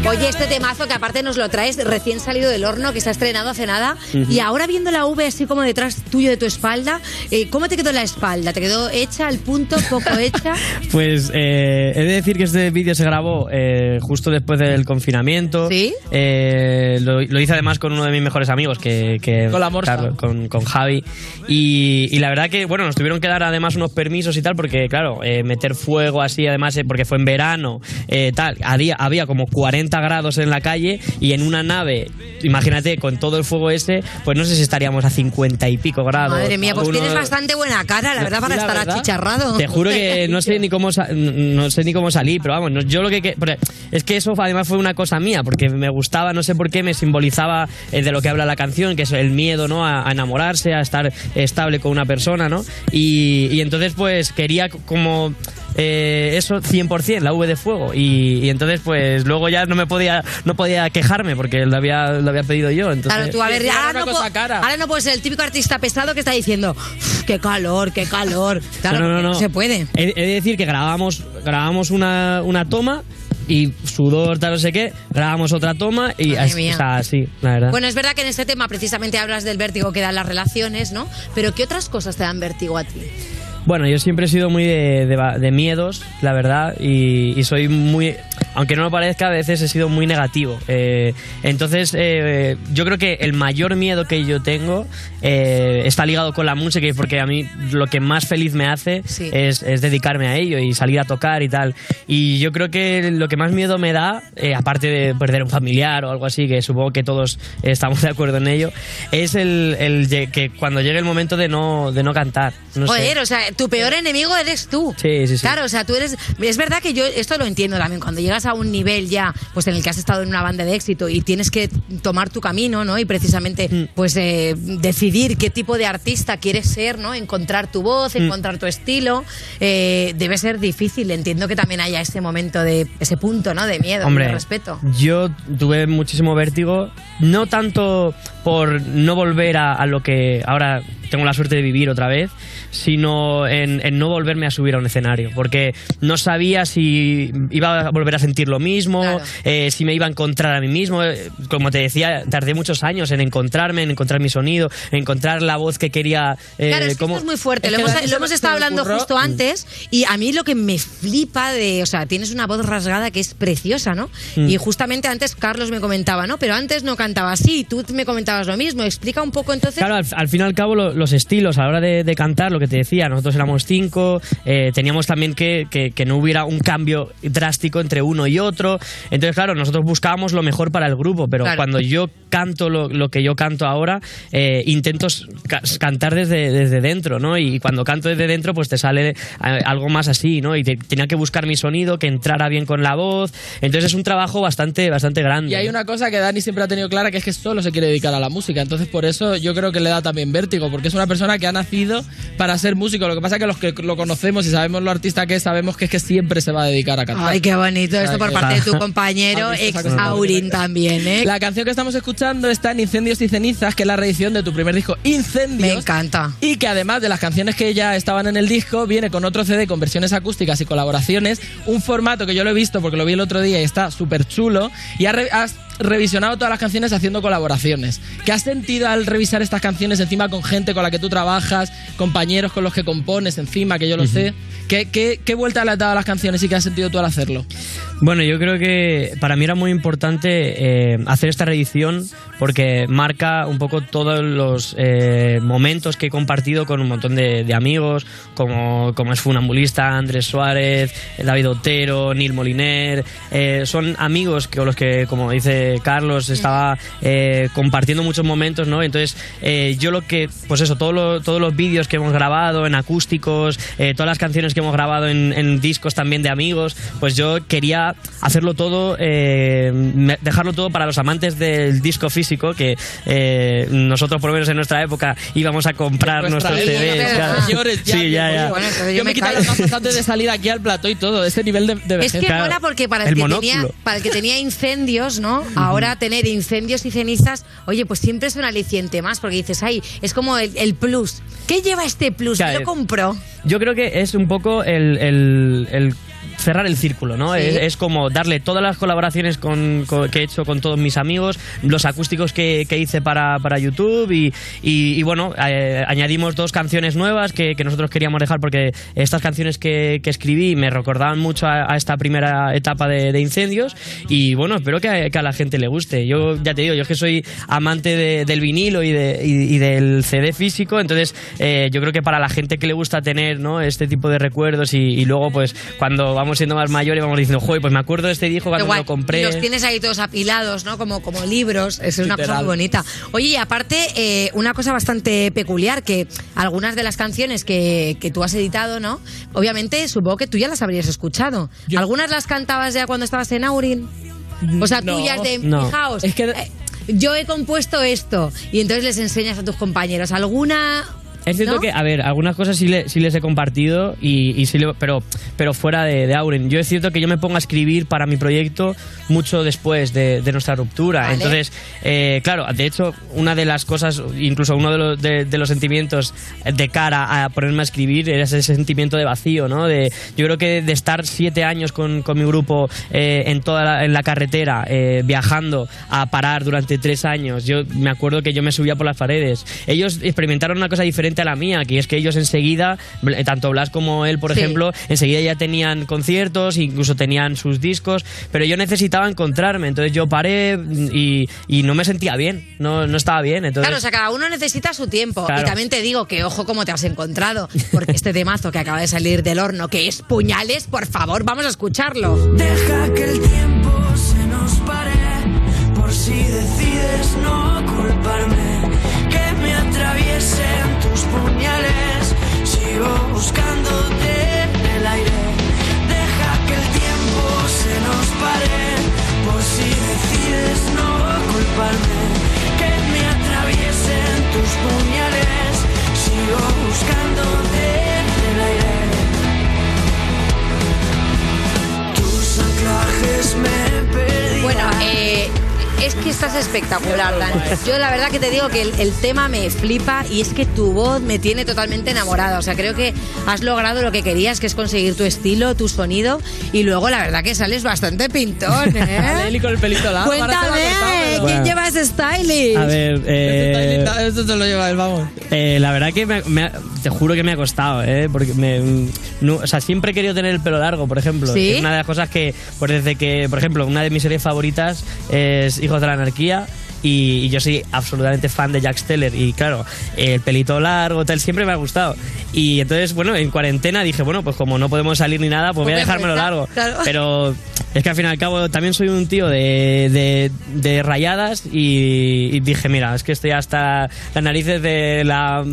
Oye, este temazo que aparte nos lo traes recién salido del horno, que se ha estrenado hace nada, Ujú. y ahora viendo la V así como detrás tuyo de tu espalda, eh, ¿cómo te quedó la espalda? ¿Te quedó hecha al punto, poco hecha? Pues eh, he de decir que este vídeo se grabó eh, justo después del confinamiento. ¿Sí? Eh, lo, lo hice además con uno de mis mejores amigos, que, que- Con la Morsa. claro, con, con Javi. Y, y la verdad que, bueno, nos tuvieron que dar además unos permisos y tal, porque claro, eh, meter fuego así, además, eh, porque fue en verano, eh, tal, había, había como 40 grados en la calle y en una nave, imagínate, con todo el fuego ese, pues no sé si estaríamos a 50 y pico grados. Madre mía, pues Alguno- tienes bastante buena cara, la verdad, para La estar verdad, achicharrado. Te juro que no sé ni cómo sa- no sé ni cómo salí, pero vamos, no- yo lo que, que- porque es que eso además fue una cosa mía, porque me gustaba, no sé por qué me simbolizaba eh, de lo que habla la canción, que es el miedo, ¿no? A, a enamorarse, a estar estable con una persona, ¿no? Y, y entonces pues quería como eh, eso 100%, la V de fuego. Y, y entonces pues luego ya no me podía no podía quejarme porque lo había, lo había pedido yo. Entonces, Claro, tú a ver, ahora no, cosa puedo- cara. ahora no puedes ser el típico artista pesado que está diciendo, "Uf, qué calor, qué calor. Claro, No, no, no, se puede. He, he de decir que grabamos, grabamos una, una toma y sudor, tal, no sé qué, grabamos otra toma y así, mía. o sea, así, la verdad. Bueno, es verdad que en este tema precisamente hablas del vértigo que dan las relaciones, ¿no? Pero ¿qué otras cosas te dan vértigo a ti? Bueno, yo siempre he sido muy de, de de miedos, la verdad, y, y soy muy, aunque no lo parezca, a veces he sido muy negativo. Eh, entonces, eh, yo creo que el mayor miedo que yo tengo eh, está ligado con la música, y porque a mí lo que más feliz me hace es, es dedicarme a ello y salir a tocar y tal. Y yo creo que lo que más miedo me da, eh, aparte de perder un familiar o algo así, que supongo que todos estamos de acuerdo en ello, es el, el que cuando llegue el momento de no, de no cantar. No sé. Joder, o sea, tu peor enemigo eres tú. Sí, sí, sí. Claro, o sea, tú eres. Es verdad que yo esto lo entiendo también. Cuando llegas a un nivel ya, pues en el que has estado en una banda de éxito y tienes que tomar tu camino, ¿no? Y precisamente, Mm. pues eh, decidir qué tipo de artista quieres ser, ¿no? Encontrar tu voz, Mm. encontrar tu estilo, eh, debe ser difícil. Entiendo que también haya ese momento de ese punto, ¿no? De miedo, Hombre, de respeto. Yo tuve muchísimo vértigo, no tanto por no volver a, a lo que ahora tengo la suerte de vivir otra vez, sino en, en no volverme a subir a un escenario, porque no sabía si iba a volver a sentir lo mismo, eh, si me iba a encontrar a mí mismo. Eh, Como te decía, tardé muchos años en encontrarme, en encontrar mi sonido, en encontrar la voz que quería. eh, Claro, es que cómo- esto es muy fuerte. Es lo que hemos, lo hemos me- estado hablando ocurrió- justo antes y a mí lo que me flipa de, o sea, tienes una voz rasgada que es preciosa, ¿no? Mm. Y justamente antes Carlos me comentaba, ¿no? Pero antes no cantaba así, tú me comentabas lo mismo. Explica un poco entonces. Claro, al, al fin y al cabo lo- los estilos a la hora de, de cantar, lo que te decía, nosotros éramos cinco, eh, teníamos también que, que- que no hubiera un cambio drástico entre uno y otro. Entonces, claro, nosotros buscábamos lo mejor para el grupo, pero Claro. cuando yo canto lo, lo que yo canto ahora, eh, intento ca- cantar desde, desde dentro, ¿no? Y cuando canto desde dentro, pues te sale eh, algo más así, ¿no? Y te- tenía que buscar mi sonido, que entrara bien con la voz. Entonces es un trabajo bastante, bastante grande. Y hay una cosa que Dani siempre ha tenido clara, que es que solo se quiere dedicar a la música. Entonces, por eso yo creo que le da también vértigo, porque es una persona que ha nacido para ser músico. Lo que pasa es que los que lo conocemos y sabemos lo artista que es, sabemos que es que siempre se va a dedicar a cantar. Ay, qué bonito esto por parte de tu compañero, Ha visto esa ex Aurin también, ¿eh? La canción que estamos escuchando está en Incendios y Cenizas, que es la reedición de tu primer disco Incendios. Me encanta. Y que además de las canciones que ya estaban en el disco, viene con otro CD con versiones acústicas y colaboraciones. Un formato que yo lo he visto porque lo vi el otro día y está súper chulo. Y has revisionado todas las canciones haciendo colaboraciones. ¿Qué has sentido al revisar estas canciones encima con gente con la que tú trabajas, compañeros con los que compones encima, que yo lo sé? ¿Qué, qué, qué vuelta le has dado a las canciones y qué has sentido tú al hacerlo? Bueno, yo creo que para mí era muy importante eh, hacer esta reedición porque marca un poco todos los eh, momentos que he compartido con un montón de, de amigos, como, como es Funambulista, Andrés Suárez, David Otero, Neil Moliner. eh, son amigos con los que, como dice Carlos, estaba eh, compartiendo muchos momentos, ¿no? Entonces, eh, yo lo que, pues eso, todo lo- todos los vídeos que hemos grabado en acústicos, eh, todas las canciones que hemos grabado en, en discos también de amigos, pues yo quería hacerlo todo, eh, dejarlo todo para los amantes del disco físico, que eh, nosotros, por lo menos en nuestra época, íbamos a comprar nuestros CDs. ya claro. mayores ya, Sí, ya, tío, ya. oye, yo, me quito las gafas antes de salir aquí al plató y todo, ese nivel de, de Es que mola porque para el, El que monóculo. tenía, para el que tenía incendios, ¿no? Ahora tener incendios y cenizas, oye, pues siempre es un aliciente más, porque dices, ay, es como el, el plus. ¿Qué lleva este plus? ¿Qué lo compró? Yo creo que es un poco el, el- el cerrar el círculo, ¿no? Sí. Es, es como darle todas las colaboraciones con- con- que he hecho con todos mis amigos, los acústicos que, que hice para, para YouTube y, y- y bueno, eh, añadimos dos canciones nuevas que, que nosotros queríamos dejar porque estas canciones que, que escribí me recordaban mucho a, a esta primera etapa de, de incendios y bueno, espero que a, que a la gente le guste. Yo ya te digo, yo es que soy amante de- del vinilo y, de- y- y del CD físico, entonces eh, yo creo que para la gente que le gusta tener ¿no? este tipo de recuerdos y, y luego pues cuando vamos siendo más mayores vamos diciendo, joder, pues me acuerdo de este disco cuando Igual, me lo compré. Los tienes ahí todos apilados, ¿no? Como, como libros. Es una cosa muy bonita. Oye, y aparte, eh, una cosa bastante peculiar, que algunas de las canciones que, que tú has editado, ¿no? Obviamente, supongo que tú ya las habrías escuchado. ¿Algunas las cantabas ya cuando estabas en Aurin? O sea, No, tú ya de, no. fijaos, eh, yo he compuesto esto. Y entonces les enseñas a tus compañeros. ¿Alguna Es cierto ¿no? que, a ver, algunas cosas sí, le- sí les he compartido, y, y sí le- pero, pero fuera de, de Auren. Yo es cierto que yo me pongo a escribir para mi proyecto mucho después de, de nuestra ruptura. Vale. Entonces, eh, claro, de hecho, una de las cosas, incluso uno de los, de, de los sentimientos de cara a ponerme a escribir era ese sentimiento de vacío, ¿no? De, yo creo que de estar siete años con, con mi grupo eh, en toda la, en la carretera, eh, viajando a parar durante tres años, yo me acuerdo que yo me subía por las paredes. Ellos experimentaron una cosa diferente a la mía, que es que ellos enseguida, eh, tanto Blas como él, por Sí. ejemplo, enseguida ya tenían conciertos, incluso tenían sus discos, pero yo necesitaba encontrarme, entonces yo paré y, y no me sentía bien, no, no estaba bien. Entonces, Claro, o sea, cada uno necesita su tiempo. Claro. Y también te digo que ojo cómo te has encontrado, porque este temazo que acaba de salir del horno, que es puñales, por favor, vamos a escucharlo. Deja que el tiempo se nos pare, por si decides no culparme, tus puñales, sigo buscándote en el aire. Deja que el tiempo se nos pare, por si decides no culparme, que me atraviesen tus puñales, sigo buscándote es que estás espectacular, Dani. Yo la verdad que te digo que el, el tema me flipa y es que tu voz me tiene totalmente enamorada. O sea, creo que has logrado lo que querías, que es conseguir tu estilo, tu sonido y luego la verdad que sales bastante pintón, ¿eh? Leli con el pelito largo. ahora se va Cuéntame, ¿quién pero- lleva ese stylish? A ver, eh, Esto te lo lleva él, vamos. Eh, la verdad que me, me ha- te juro que me ha costado, ¿eh? Porque me, no- o sea, siempre he querido tener el pelo largo, por ejemplo. ¿Sí? Es una de las cosas que, pues desde que, por ejemplo, una de mis series favoritas es Hijos de la Anarquía. Y, y yo soy absolutamente fan de Jack Steller y claro, el pelito largo, tal, siempre me ha gustado. Y entonces, bueno, en cuarentena dije, bueno, pues como no podemos salir ni nada, pues voy a Pues dejármelo está, largo. claro. Pero es que al fin y al cabo también soy un tío de, de, de rayadas y, y dije, mira, es que estoy hasta las narices de la,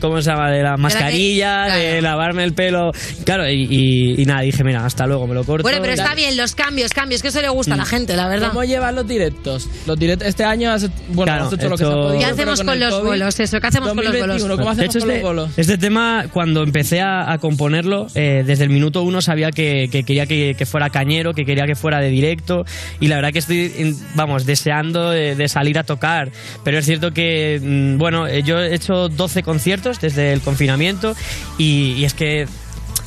¿cómo se llama? De la mascarilla, claro. de lavarme el pelo. Claro, y, y- y nada, dije, mira, hasta luego, me lo corto. Bueno, pero está bien, los cambios, cambios, que eso le gusta a la gente, la verdad. ¿Cómo llevan los directos? Los directos este año has, bueno, Claro, has hecho lo que se ha esto- podido. ¿Qué hacemos con los COVID, bolos? Eso, ¿qué hacemos con los bolos? 2021, ¿Cómo hacemos hecho, con los este, bolos? este tema, cuando empecé a, a componerlo, eh, desde el minuto uno sabía que, que quería que, que fuera cañero, que quería que fuera de directo. Y la verdad que estoy, vamos, deseando de, de salir a tocar. Pero es cierto que, mm, bueno, eh, yo he hecho 12 conciertos desde el confinamiento y, y es que.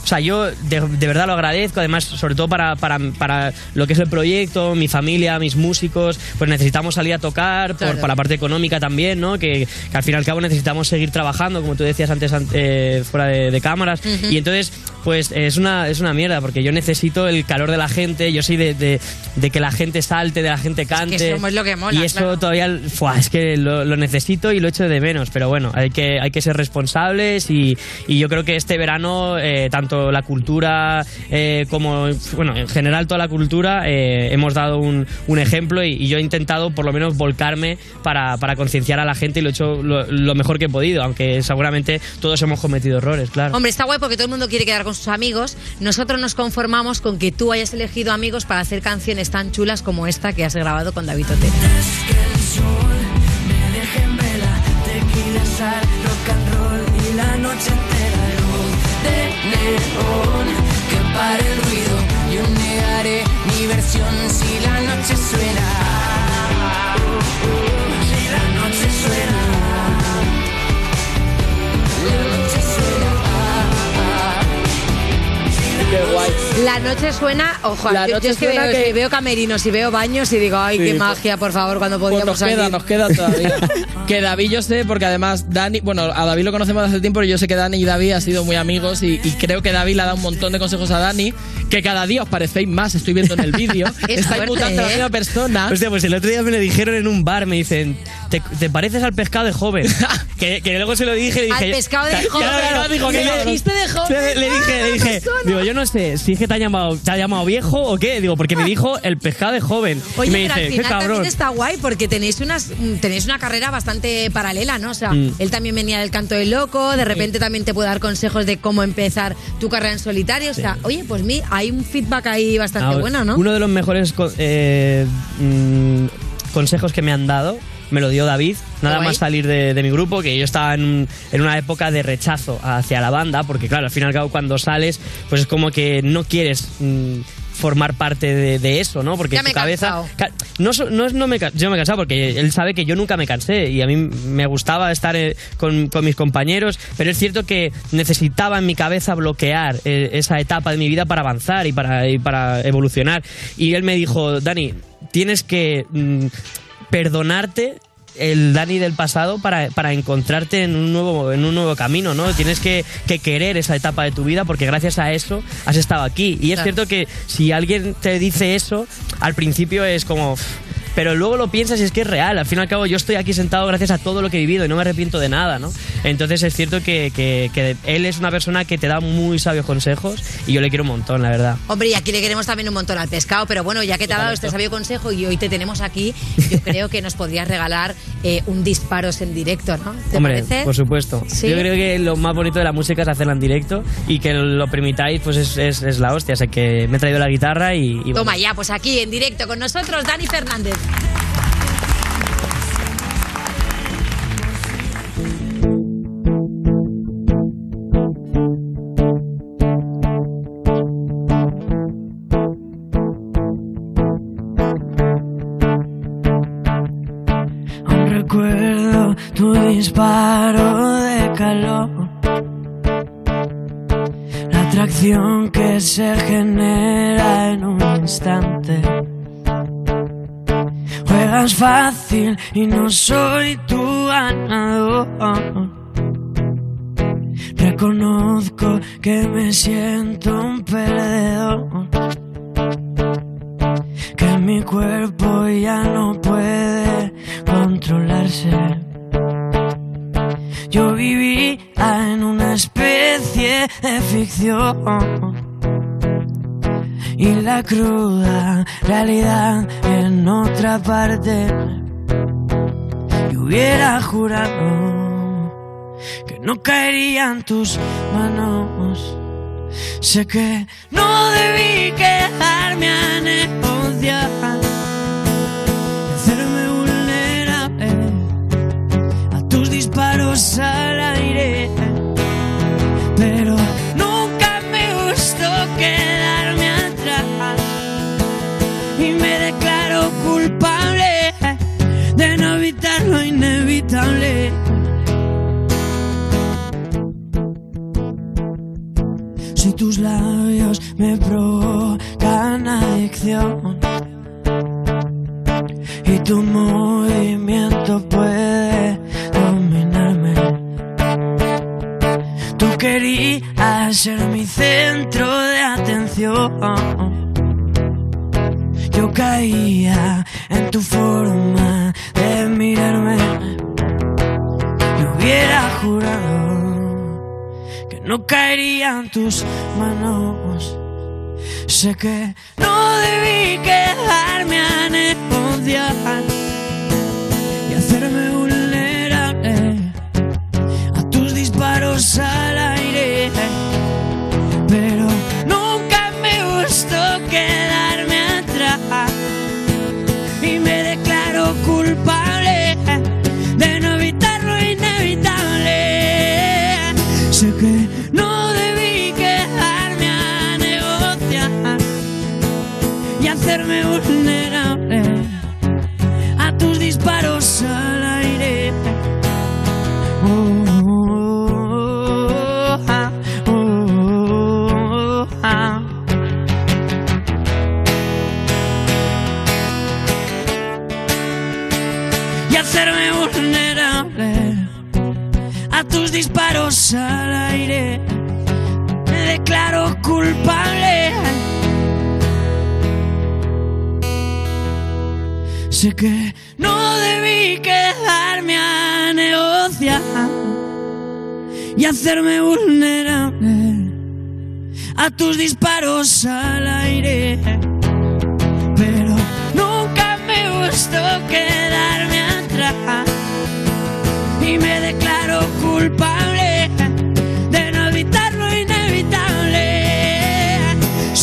O sea, yo de, de verdad lo agradezco, además, sobre todo para, para, para lo que es el proyecto, mi familia, mis músicos, pues necesitamos salir a tocar, por, Claro. por la parte económica también, ¿no? Que, que al fin y al cabo necesitamos seguir trabajando, como tú decías antes, an- eh, fuera de, de cámaras. Ujú. Y entonces, pues es una, es una mierda, porque yo necesito el calor de la gente, yo soy de, de, de que la gente salte, de la gente cante. somos lo que mola, Y eso claro. todavía, ¡fua! es que lo, lo necesito y lo echo de menos, pero bueno, hay que, hay que ser responsables y, y yo creo que este verano, eh, tanto la cultura eh, como, bueno, en general toda la cultura, eh, hemos dado un, un ejemplo y, y yo he intentado por lo menos volcarme para, para concienciar a la gente y lo he hecho lo, lo mejor que he podido, aunque seguramente todos hemos cometido errores, claro. Hombre, está guay porque todo el mundo quiere quedar con amigos. Nosotros nos conformamos con que tú hayas elegido amigos para hacer canciones tan chulas como esta que has grabado con David Otero. La noche suena, ojo, La yo, noche yo es que suena veo, que- que veo camerinos y veo baños y digo, ay, Sí, qué pues- magia, por favor, cuando Pues podíamos nos queda, nos queda todavía. que David yo sé, porque además Dani, bueno, a David lo conocemos desde hace tiempo, pero yo sé que Dani y David han sido muy amigos y, y creo que David le ha dado un montón de consejos a Dani, que cada día os parecéis más, estoy viendo en el vídeo. Es Estáis mutando a la ¿eh? misma persona. Hostia, pues el otro día me lo dijeron en un bar, me dicen, te, te pareces al pescado de joven. que, que luego se lo dije y Al dije... pescado de joven. claro, dijo que le- dijiste de joven, Le, le dije, le dije, digo, yo no sé, si es que te ha llamado, te ha llamado viejo o qué, digo, porque me dijo el pescado de joven. Oye, y me pero dice, al final cabrón. también está guay porque tenéis unas tenéis una carrera bastante paralela, ¿no? O sea, Mm. él también venía del canto del loco, de repente también te puede dar consejos de cómo empezar tu carrera en solitario. O sea, oye, pues mi, hay un feedback ahí bastante Ah, bueno, ¿no? Uno de los mejores eh, mm, consejos que me han dado me lo dio David, nada más salir de, de mi grupo, que yo estaba en, un- en una época de rechazo hacia la banda, porque claro, al fin y al cabo cuando sales, pues es como que no quieres mm, formar parte de, de eso, ¿no? Porque Ya tu me he cabeza... No, no no me, yo me he cansado porque él sabe que yo nunca me cansé y a mí me gustaba estar eh, con, con mis compañeros, pero es cierto que necesitaba en mi cabeza bloquear eh, esa etapa de mi vida para avanzar y para, y para evolucionar. Y él me dijo, Dani, tienes que mm, perdonarte el Dani del pasado para, para encontrarte en un nuevo en un nuevo camino, ¿no? Tienes que, que querer esa etapa de tu vida porque gracias a eso has estado aquí. Y es Claro. cierto que si alguien te dice eso, al principio es como... Pero luego lo piensas y es que es real. Al fin y al cabo, yo estoy aquí sentado gracias a todo lo que he vivido y no me arrepiento de nada, ¿no? Entonces es cierto que, que- que él es una persona que te da muy sabios consejos y yo le quiero un montón, la verdad. Hombre, y aquí le queremos también un montón al pescado, pero bueno, ya que te ha dado este sabio consejo y hoy te tenemos aquí, yo creo que nos podrías regalar eh, un disparos en directo, ¿no? ¿Te Hombre, parece? por supuesto. Sí. Yo creo que lo más bonito de la música es hacerla en directo y que lo permitáis, pues es, es- es la hostia. Así que me he traído la guitarra y. y bueno. Toma ya, pues aquí en directo con nosotros, Dani Fernández. Aún recuerdo tu disparo de calor. La atracción que se genera en un instante. Juegas fácil y no soy tu ganador. Reconozco que me siento un perdedor. Que mi cuerpo ya no puede controlarse. Yo vivía en una especie de ficción. Y la cruda realidad en otra parte. Y hubiera jurado que no caería en tus manos. Sé que no debí quedarme a negociar hacerme vulnerable a tus disparos al aire. Pero nunca me gustó quedarme Si tus labios me provocan adicción y tu movimiento puede dominarme, tú querías ser mi centro de atención. Yo caía en tu forma no caería en tus manos. Sé que no debí quedarme a negociar y hacerme vulnerable a tus disparos disparos al aire. Me declaro culpable. Sé que no debí quedarme a negociar y hacerme vulnerable a tus disparos al aire. Pero nunca me gustó quedarme atrás y me declaro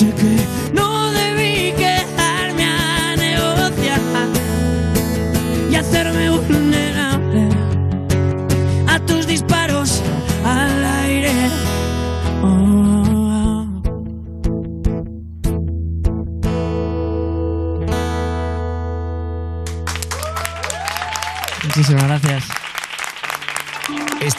Sé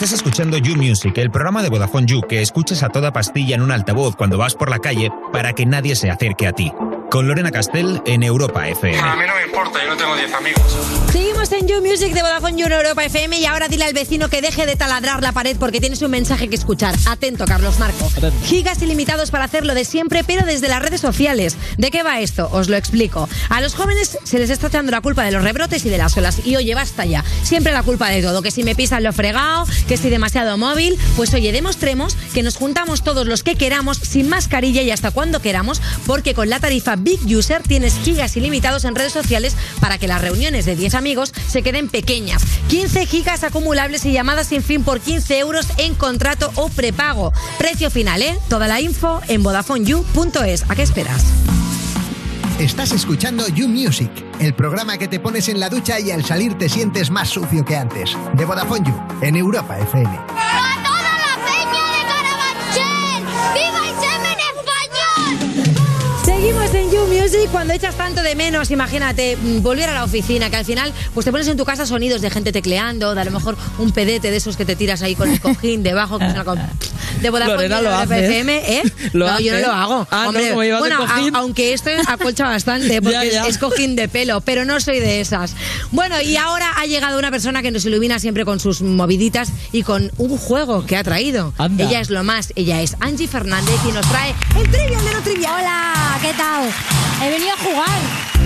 Estás escuchando You Music, el programa de Vodafone You que escuchas a toda pastilla en un altavoz cuando vas por la calle para que nadie se acerque a ti. Con Lorena Castell en Europa FM. A mí no me importa, yo no tengo 10 amigos. En You Music de Vodafone You en Europa FM y ahora dile al vecino que deje de taladrar la pared porque tienes un mensaje que escuchar. Atento, Carlos Marco. Gigas ilimitados para hacerlo de siempre, pero desde las redes sociales. ¿De qué va esto? Os lo explico. A los jóvenes se les está echando la culpa de los rebrotes y de las olas. Y oye, basta ya. Siempre la culpa de todo. Que si me pisan lo fregado, que estoy demasiado móvil. Pues oye, demostremos que nos juntamos todos los que queramos sin mascarilla y hasta cuando queramos, porque con la tarifa Big User tienes gigas ilimitados en redes sociales para que las reuniones de 10 amigos se queden pequeñas. 15 gigas acumulables y llamadas sin fin por 15 euros en contrato o prepago. Precio final, ¿eh? Toda la info en VodafoneYou.es. ¿A qué esperas? Estás escuchando You Music, el programa que te pones en la ducha y al salir te sientes más sucio que antes. De Vodafone You, en Europa FM. You Music cuando echas tanto de menos, imagínate, mm, volver a la oficina, que al final pues te pones en tu casa sonidos de gente tecleando, de a lo mejor un pedete de esos que te tiras ahí con el cojín debajo, que suena con... De Vodafone Lorena, You, lo de haces. FM, ¿eh? Lo no, yo no lo hago. Ah, no, Hombre, como llevas el bueno, a- aunque esto acolcha bastante, porque Ya, ya. es cojín de pelo, pero no soy de esas. Bueno, y ahora ha llegado una persona que nos ilumina siempre con sus moviditas y con un juego que ha traído. Anda. Ella es lo más, ella es Angie Fernández y nos trae el trivial de lo trivial. Hola, ¿qué tal? He venido a jugar.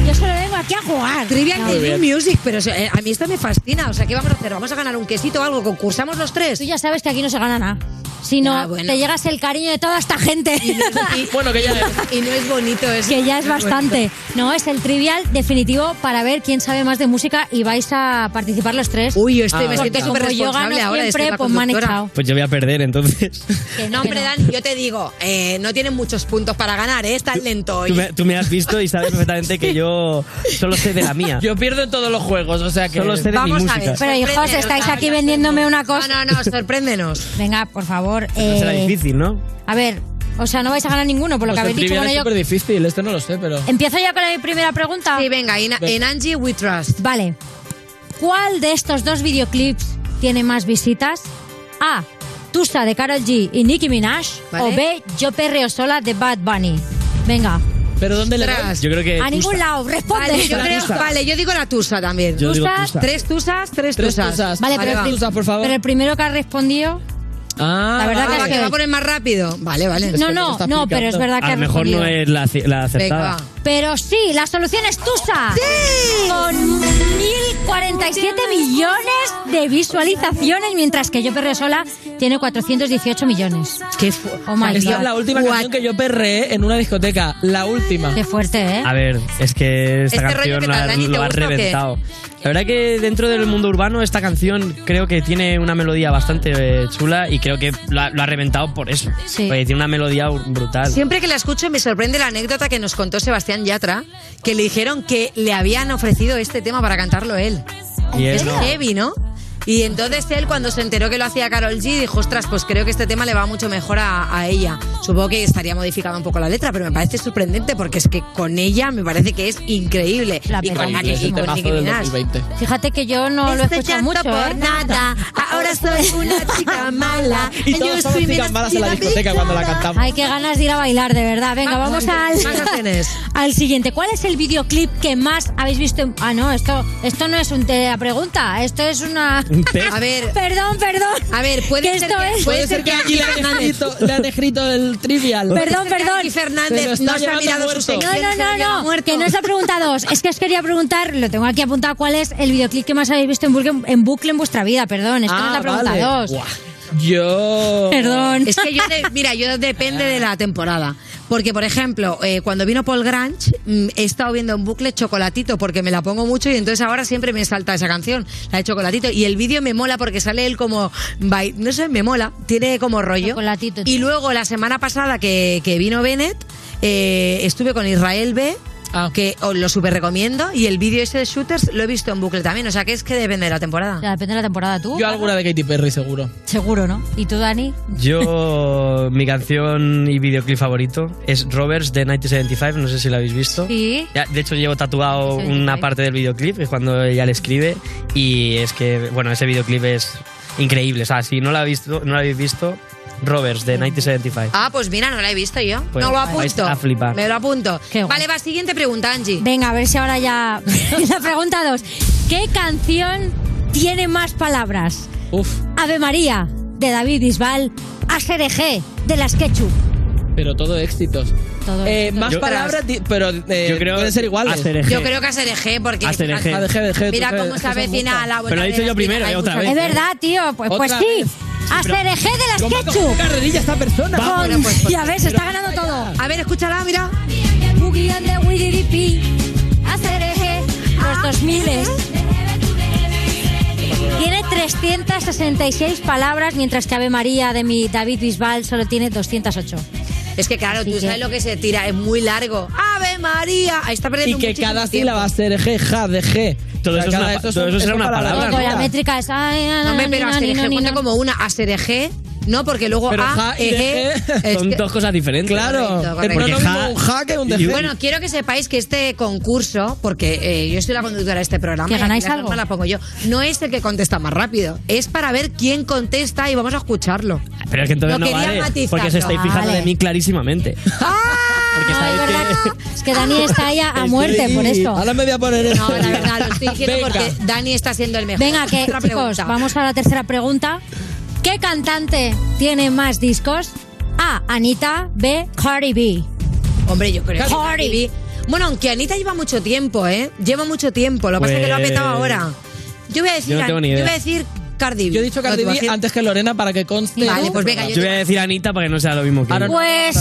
Yo solo vengo aquí a jugar. Trivial de. New Music, pero eh, a mí esto me fascina. O sea, ¿qué vamos a hacer? ¿Vamos a ganar un quesito o algo? ¿Concursamos los tres? Tú ya sabes que aquí no se gana nada. Si no, Ya, bueno. te llegas el cariño de toda esta gente. Bueno, que ya Y no es bonito eso. que ya es bastante. No, es el trivial definitivo para ver quién sabe más de música y vais a participar los tres. Uy, yo estoy- me Porque siento súper responsable ahora siempre, pues me han echado. Pues yo voy a perder entonces. Que no, hombre, Dan, yo te digo, eh, no tienen muchos puntos para ganar, ¿eh? Estás lento hoy. Tú me, tú me has visto y sabes perfectamente que yo solo sé de la mía. Yo pierdo en todos los juegos, o sea que. Solo sé de mi Vamos a música. ver. Pero hijos, estáis aquí vendiéndome una cosa. No, no, no, sorpréndenos. Venga, por favor. No será eh, difícil, ¿no? a ver, o sea, no vais a ganar ninguno por lo Pues que el habéis dicho. Bueno, es yo súper difícil, este no lo sé, pero. empiezo ya con mi primera pregunta. Sí, venga, en, en Angie We Trust. Vale. ¿Cuál de estos dos videoclips tiene más visitas? A. Tusa de Karol G y Nicki Minaj. Vale. O B. Yo perreo sola de Bad Bunny. Venga. ¿Pero dónde le das? Yo creo que. A ningún Tusa. lado. Responde. Vale, yo La creo, vale, yo digo la tusa también. Yo digo Tusas, tusa. Tres tusas, tres, Tres tusas. tusas. Vale, Vale, pero, el, por favor. pero el primero que ha respondido. Ah, La verdad que va, que a poner más rápido. Vale, vale. No, no, no, pero es verdad que A lo mejor no es la, la acertada. Venga. Pero sí, la solución es Tusa. ¡Sí! Con 1047 millones de visualizaciones, mientras que Yo Perreo Sola tiene 418 millones. Qué Oh my Esta God. es la última What? canción que yo perreé en una discoteca. La última. Qué fuerte, ¿eh? A ver, es que esta Este rollo canción que lo, tal, ha- reventado. La verdad que dentro del mundo urbano esta canción creo que tiene una melodía bastante eh, chula y creo que lo ha, lo ha reventado por eso. Sí. Porque tiene una melodía brutal. Siempre que la escucho me sorprende la anécdota que nos contó Sebastián Yatra, que le dijeron que le habían ofrecido este tema para cantarlo él. Y Es es, ¿no? heavy, ¿no? Y entonces él, cuando se enteró que lo hacía Carol G, dijo, ostras, pues creo que este tema le va mucho mejor a, a ella. Supongo que estaría modificada un poco la letra, pero me parece sorprendente porque es que con ella me parece que es increíble. La y con, peta. Nicki- Es y el con temazo Nicki del Minaj. 2020. Fíjate que yo no lo he Este escuchado mucho, por ¿eh? nada, ahora soy una chica mala. Y todos somos chicas malas en la discoteca cuando la cantamos. Hay que ganas de ir a bailar, de verdad. Venga, vamos más- al, al siguiente. ¿Cuál es el videoclip que más habéis visto? en- Ah, no, esto, esto no es un te la pregunta, esto es una... Un test. A ver, Perdón, perdón. a ver, puede Que ser esto que, es- Puede ser que aquí le han escrito, le han escrito el trivial. Perdón, perdón. Se lo Fernández no se ha mirado su No, sección y no, se no, no, que no es la pregunta dos. Es que os quería preguntar, lo tengo aquí apuntado, cuál es el videoclip que más habéis visto en bucle en, vuestra vida. Perdón, es que no es la pregunta vale. dos. Buah. Yo. Perdón. Es que yo, de- mira, yo depende de la temporada. Porque, por ejemplo, eh, cuando vino Paul Grange, mm, he estado viendo en bucle Chocolatito porque me la pongo mucho y entonces ahora siempre me salta esa canción, la de Chocolatito. Y el vídeo me mola porque sale él como, no sé, me mola, tiene como rollo. Chocolatito. Y luego la semana pasada que, que vino Bennett, eh, estuve con Israel B. que os lo super recomiendo. Y el vídeo ese de Shooters lo he visto en bucle también. O sea que es que depende de la temporada. Ya, depende de la temporada. ¿Tú? Yo alguna de Katy Perry, seguro. Seguro, ¿no? ¿Y tú, Dani? Yo, mi canción y videoclip favorito es Roberts de 1975, no sé si lo habéis visto. Sí. Ya, de hecho, llevo tatuado 1975. una parte del videoclip, que es cuando ella le escribe, y es que, bueno, ese videoclip es increíble. O sea, si no lo, habéis visto, no lo habéis visto, Roberts de 1975. Ah, pues mira, no la he visto yo. Pues no lo apunto. a flipar. Me lo apunto. Qué guay. Vale, va, siguiente pregunta, Angie. Venga, a ver si ahora ya. la pregunta dos. ¿Qué canción tiene más palabras? Uf. Ave María, de David Bisbal. Asereje, de las Ketchup. Pero todo éxitos. Todo Eh, éxitos. más Yo- palabras, pero eh, Yo creo pueden ser iguales. ACRG. Yo creo que ASRG, porque ASRG. fíjate, ADG, mira cómo se avecina la vuelta Pero lo he dicho yo primero, eh, Hay otra vez. Es verdad, tío. Pues, pues sí. vez. Asereje de las ¿Cómo ha cogido Ketchup. carrerilla esta persona? Con- pues, pues, ya ves, está ganando todo. A ver, escúchala, mira. Boogie and the los 2000 Tiene 366 palabras, mientras que Ave María de mi David Bisbal solo tiene 208. Es que claro, tú que- sabes lo que se tira, es muy largo. ¡Ave María! Ahí está perdiendo Y que muchísimo cada tiempo. sílaba va a ser G, ja, de G. Todo eso es una- todo eso será una palabra. Con la métrica es. ay, ay, No me pero ni, cuenta como una ASRG, no, porque luego Pero A, ja y E, es Son dos cosas diferentes. Claro. Correcto, Es correcto. Porque mismo ja- un ja que un. Bueno, quiero que sepáis que este concurso, porque eh, yo soy la conductora de este programa, ¿Que ganáis las algo? las pongo yo, no es el que contesta más rápido, es para ver quién contesta y vamos a escucharlo. Pero es que entonces Lo no quería vale, matizar, porque se no estáis fijando vale. de mí clarísimamente. Porque No, sabéis es que... Es que Dani está ya a Estoy- muerte por eso. Ahora me voy a poner No, la verdad, lo estoy diciendo Venga. porque Dani está siendo el mejor. Venga, que chicos, pregunta. vamos a la tercera pregunta. ¿Qué cantante tiene más discos? A. Anita. B. Cardi B. Hombre, yo creo que Cardi. B- Bueno, aunque Anita lleva mucho tiempo, ¿eh? Lleva mucho tiempo. Lo que pasa es que lo ha Pues- petado ahora. Yo voy a decir, Yo no tengo ni yo voy a decir Cardi B. Yo he dicho Cardi No, B te antes que Lorena para que conste. Vale, pues venga, yo Yo voy a decir Anita para que no sea lo mismo que Ahora no. Pues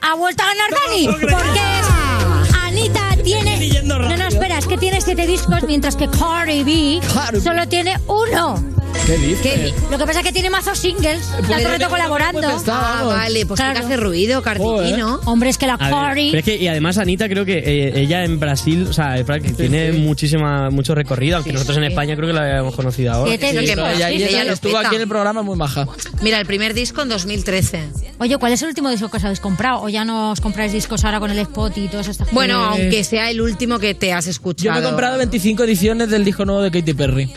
ha vuelto a ganar Dani. Porque es Anita tiene. No, no, espera, es que tiene siete discos, mientras que Cardi B Cardi solo tiene uno. ¿Qué dices? ¿Qué? Lo que pasa es que tiene mazos singles. Ya todo el rato colaborando. Pues está, Ah, vale, pues Claro. que hace ruido Cardi B, Joder. ¿no? Hombre, es que la Cardi. es que, y además Anita creo que eh, ella en Brasil, o sea, tiene sí. muchísima mucho recorrido, aunque Sí, nosotros en. España creo que la habíamos conocido ahora. Siete Sí, lo que discos. pasa. Ella, Sí, ella ella estuvo peta. aquí en el programa muy maja. Mira, el primer disco en 2013. Oye, ¿cuál es el último disco que os habéis comprado? ¿O ya no os compráis discos ahora con el Spot y todas estas Bueno, Eh, aunque sea el último que te has Yo escuchado. me he comprado 25 ediciones del disco nuevo de Katy Perry.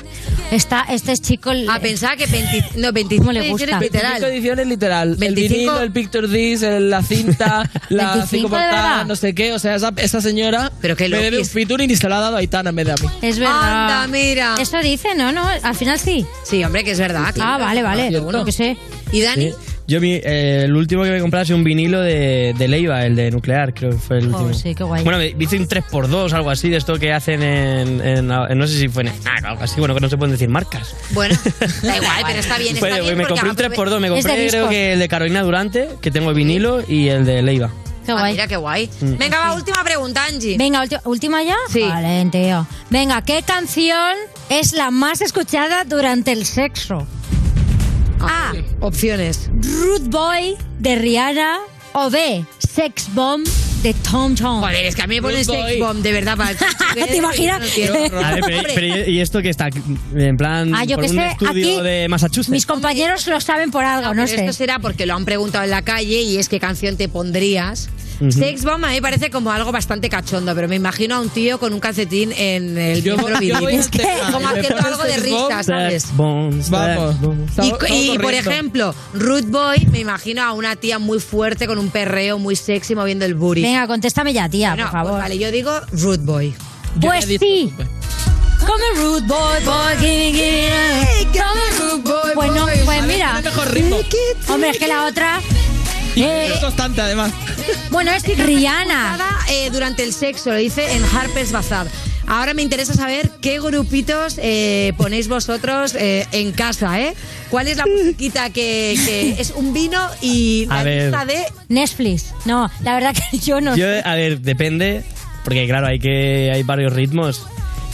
Está, este es chico. el- Ah, pensaba que 20, no, 25 le gusta? ediciones 25 literal. ediciones literal. El 25. vinilo, el picture disc, el- la cinta, la 25 cinco de portadas, verdad. no sé qué. O sea, esa, esa señora Pero qué me debe un featuring y se la ha dado a Aitana en vez de a mí. Es verdad. Anda, mira. Eso dice, ¿no? no Al final sí. Sí, hombre, que es verdad. Ah, claro. vale, vale. cierto. Lo que sé. ¿Y Dani? Sí. Yo mi, eh, el último que me compré ha sido un vinilo de, de Leiva, el de nuclear, creo que fue el Oh, último. sí, qué guay. Bueno, me hice un 3x2, algo así, de esto que hacen en, en- en- no sé si fue en ah, algo así, bueno, que no se pueden decir marcas. Bueno, da igual, pero está bien, está Pues, bien. me compré un aprove- 3x2, me compré creo que el de Carolina Durante, que tengo el vinilo, y el de Leiva. Qué Ah, guay. mira qué guay. Mm. Venga, va, última pregunta, Angie. Venga, última ya. Sí. Vale, tío. Venga, ¿qué canción es la más escuchada durante el sexo? A. Opciones. Rude Boy de Rihanna o B. Sex Bomb de Tom Tom. Joder, es que a mí me boy. sex bomb, de verdad. Para ¿Te imaginas? No ver, pero, ¿y esto que está? En plan, Ah, yo por que un sé, estudio aquí de Massachusetts. Mis compañeros lo saben por algo, no, pero sé. Esto será porque lo han preguntado en la calle y es qué canción te pondrías. Sex Bomb a mí me parece como algo bastante cachondo, pero me imagino a un tío con un calcetín en el Yo- miembro yo viril. Es que como haciendo algo de risa, ¿sabes? Bombs, Vamos. bombs. Y, por ejemplo, Rude Boy, me imagino a una tía muy fuerte con un perreo muy sexy moviendo el booty. Venga, contéstame ya, tía, Bueno, por favor. pues vale, yo digo Rude Boy. Yo Pues sí. Come rude boy, boy, give me, give me. Come rude boy, Pues no, pues mira. Mejor ritmo. Hombre, es que la otra. Y Eh, es constante, además. bueno, es Rihanna. Nada, eh, durante el sexo, lo dice en Harper's Bazaar. Ahora me interesa saber qué grupitos eh, ponéis vosotros eh, en casa, ¿eh? ¿Cuál es la musiquita que, que es un vino y la A ver. lista de Netflix. No, la verdad que yo no Yo, sé. a ver, depende, porque claro, hay que hay varios ritmos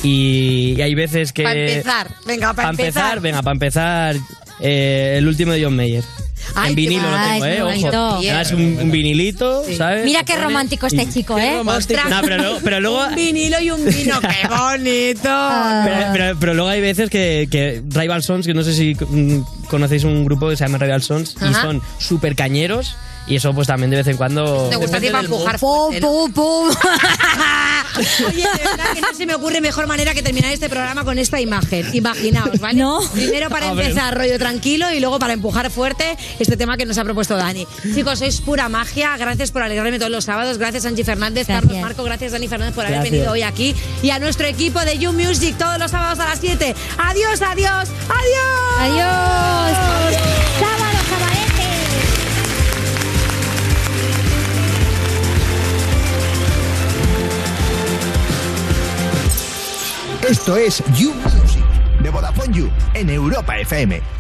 y, y hay veces que... para empezar? Venga, para Pa' empezar. venga, para empezar, eh, el último de John Mayer. Ay, en vinilo lo tengo, ¿eh? Ojo. Un, un vinilito, ¿sabes? Mira qué romántico este chico, ¿eh? No, pero luego, pero luego Un vinilo y un vino, qué bonito. Pero, pero- pero luego hay veces que, que Rival Sons, que no sé si conocéis un grupo que se llama Rival Sons, y son súper cañeros, y eso pues también de vez en cuando... Te gusta a ti para empujar ¿no? Pum, pum. Oye, de verdad que no se me ocurre mejor manera que terminar este programa con esta imagen. Imaginaos, ¿vale? No. Primero para A ver. empezar, rollo tranquilo, y luego para empujar fuerte este tema que nos ha propuesto Dani. Chicos, sois pura magia. Gracias por alegrarme todos los sábados. Gracias, Angie Fernández, Carlos Marco. Gracias, Dani Fernández, por haber Gracias. venido hoy aquí. Y a nuestro equipo de You Music todos los sábados a las 7. Adiós, adiós, adiós. Adiós. Sábado, Esto es You Music de Vodafone You en Europa FM.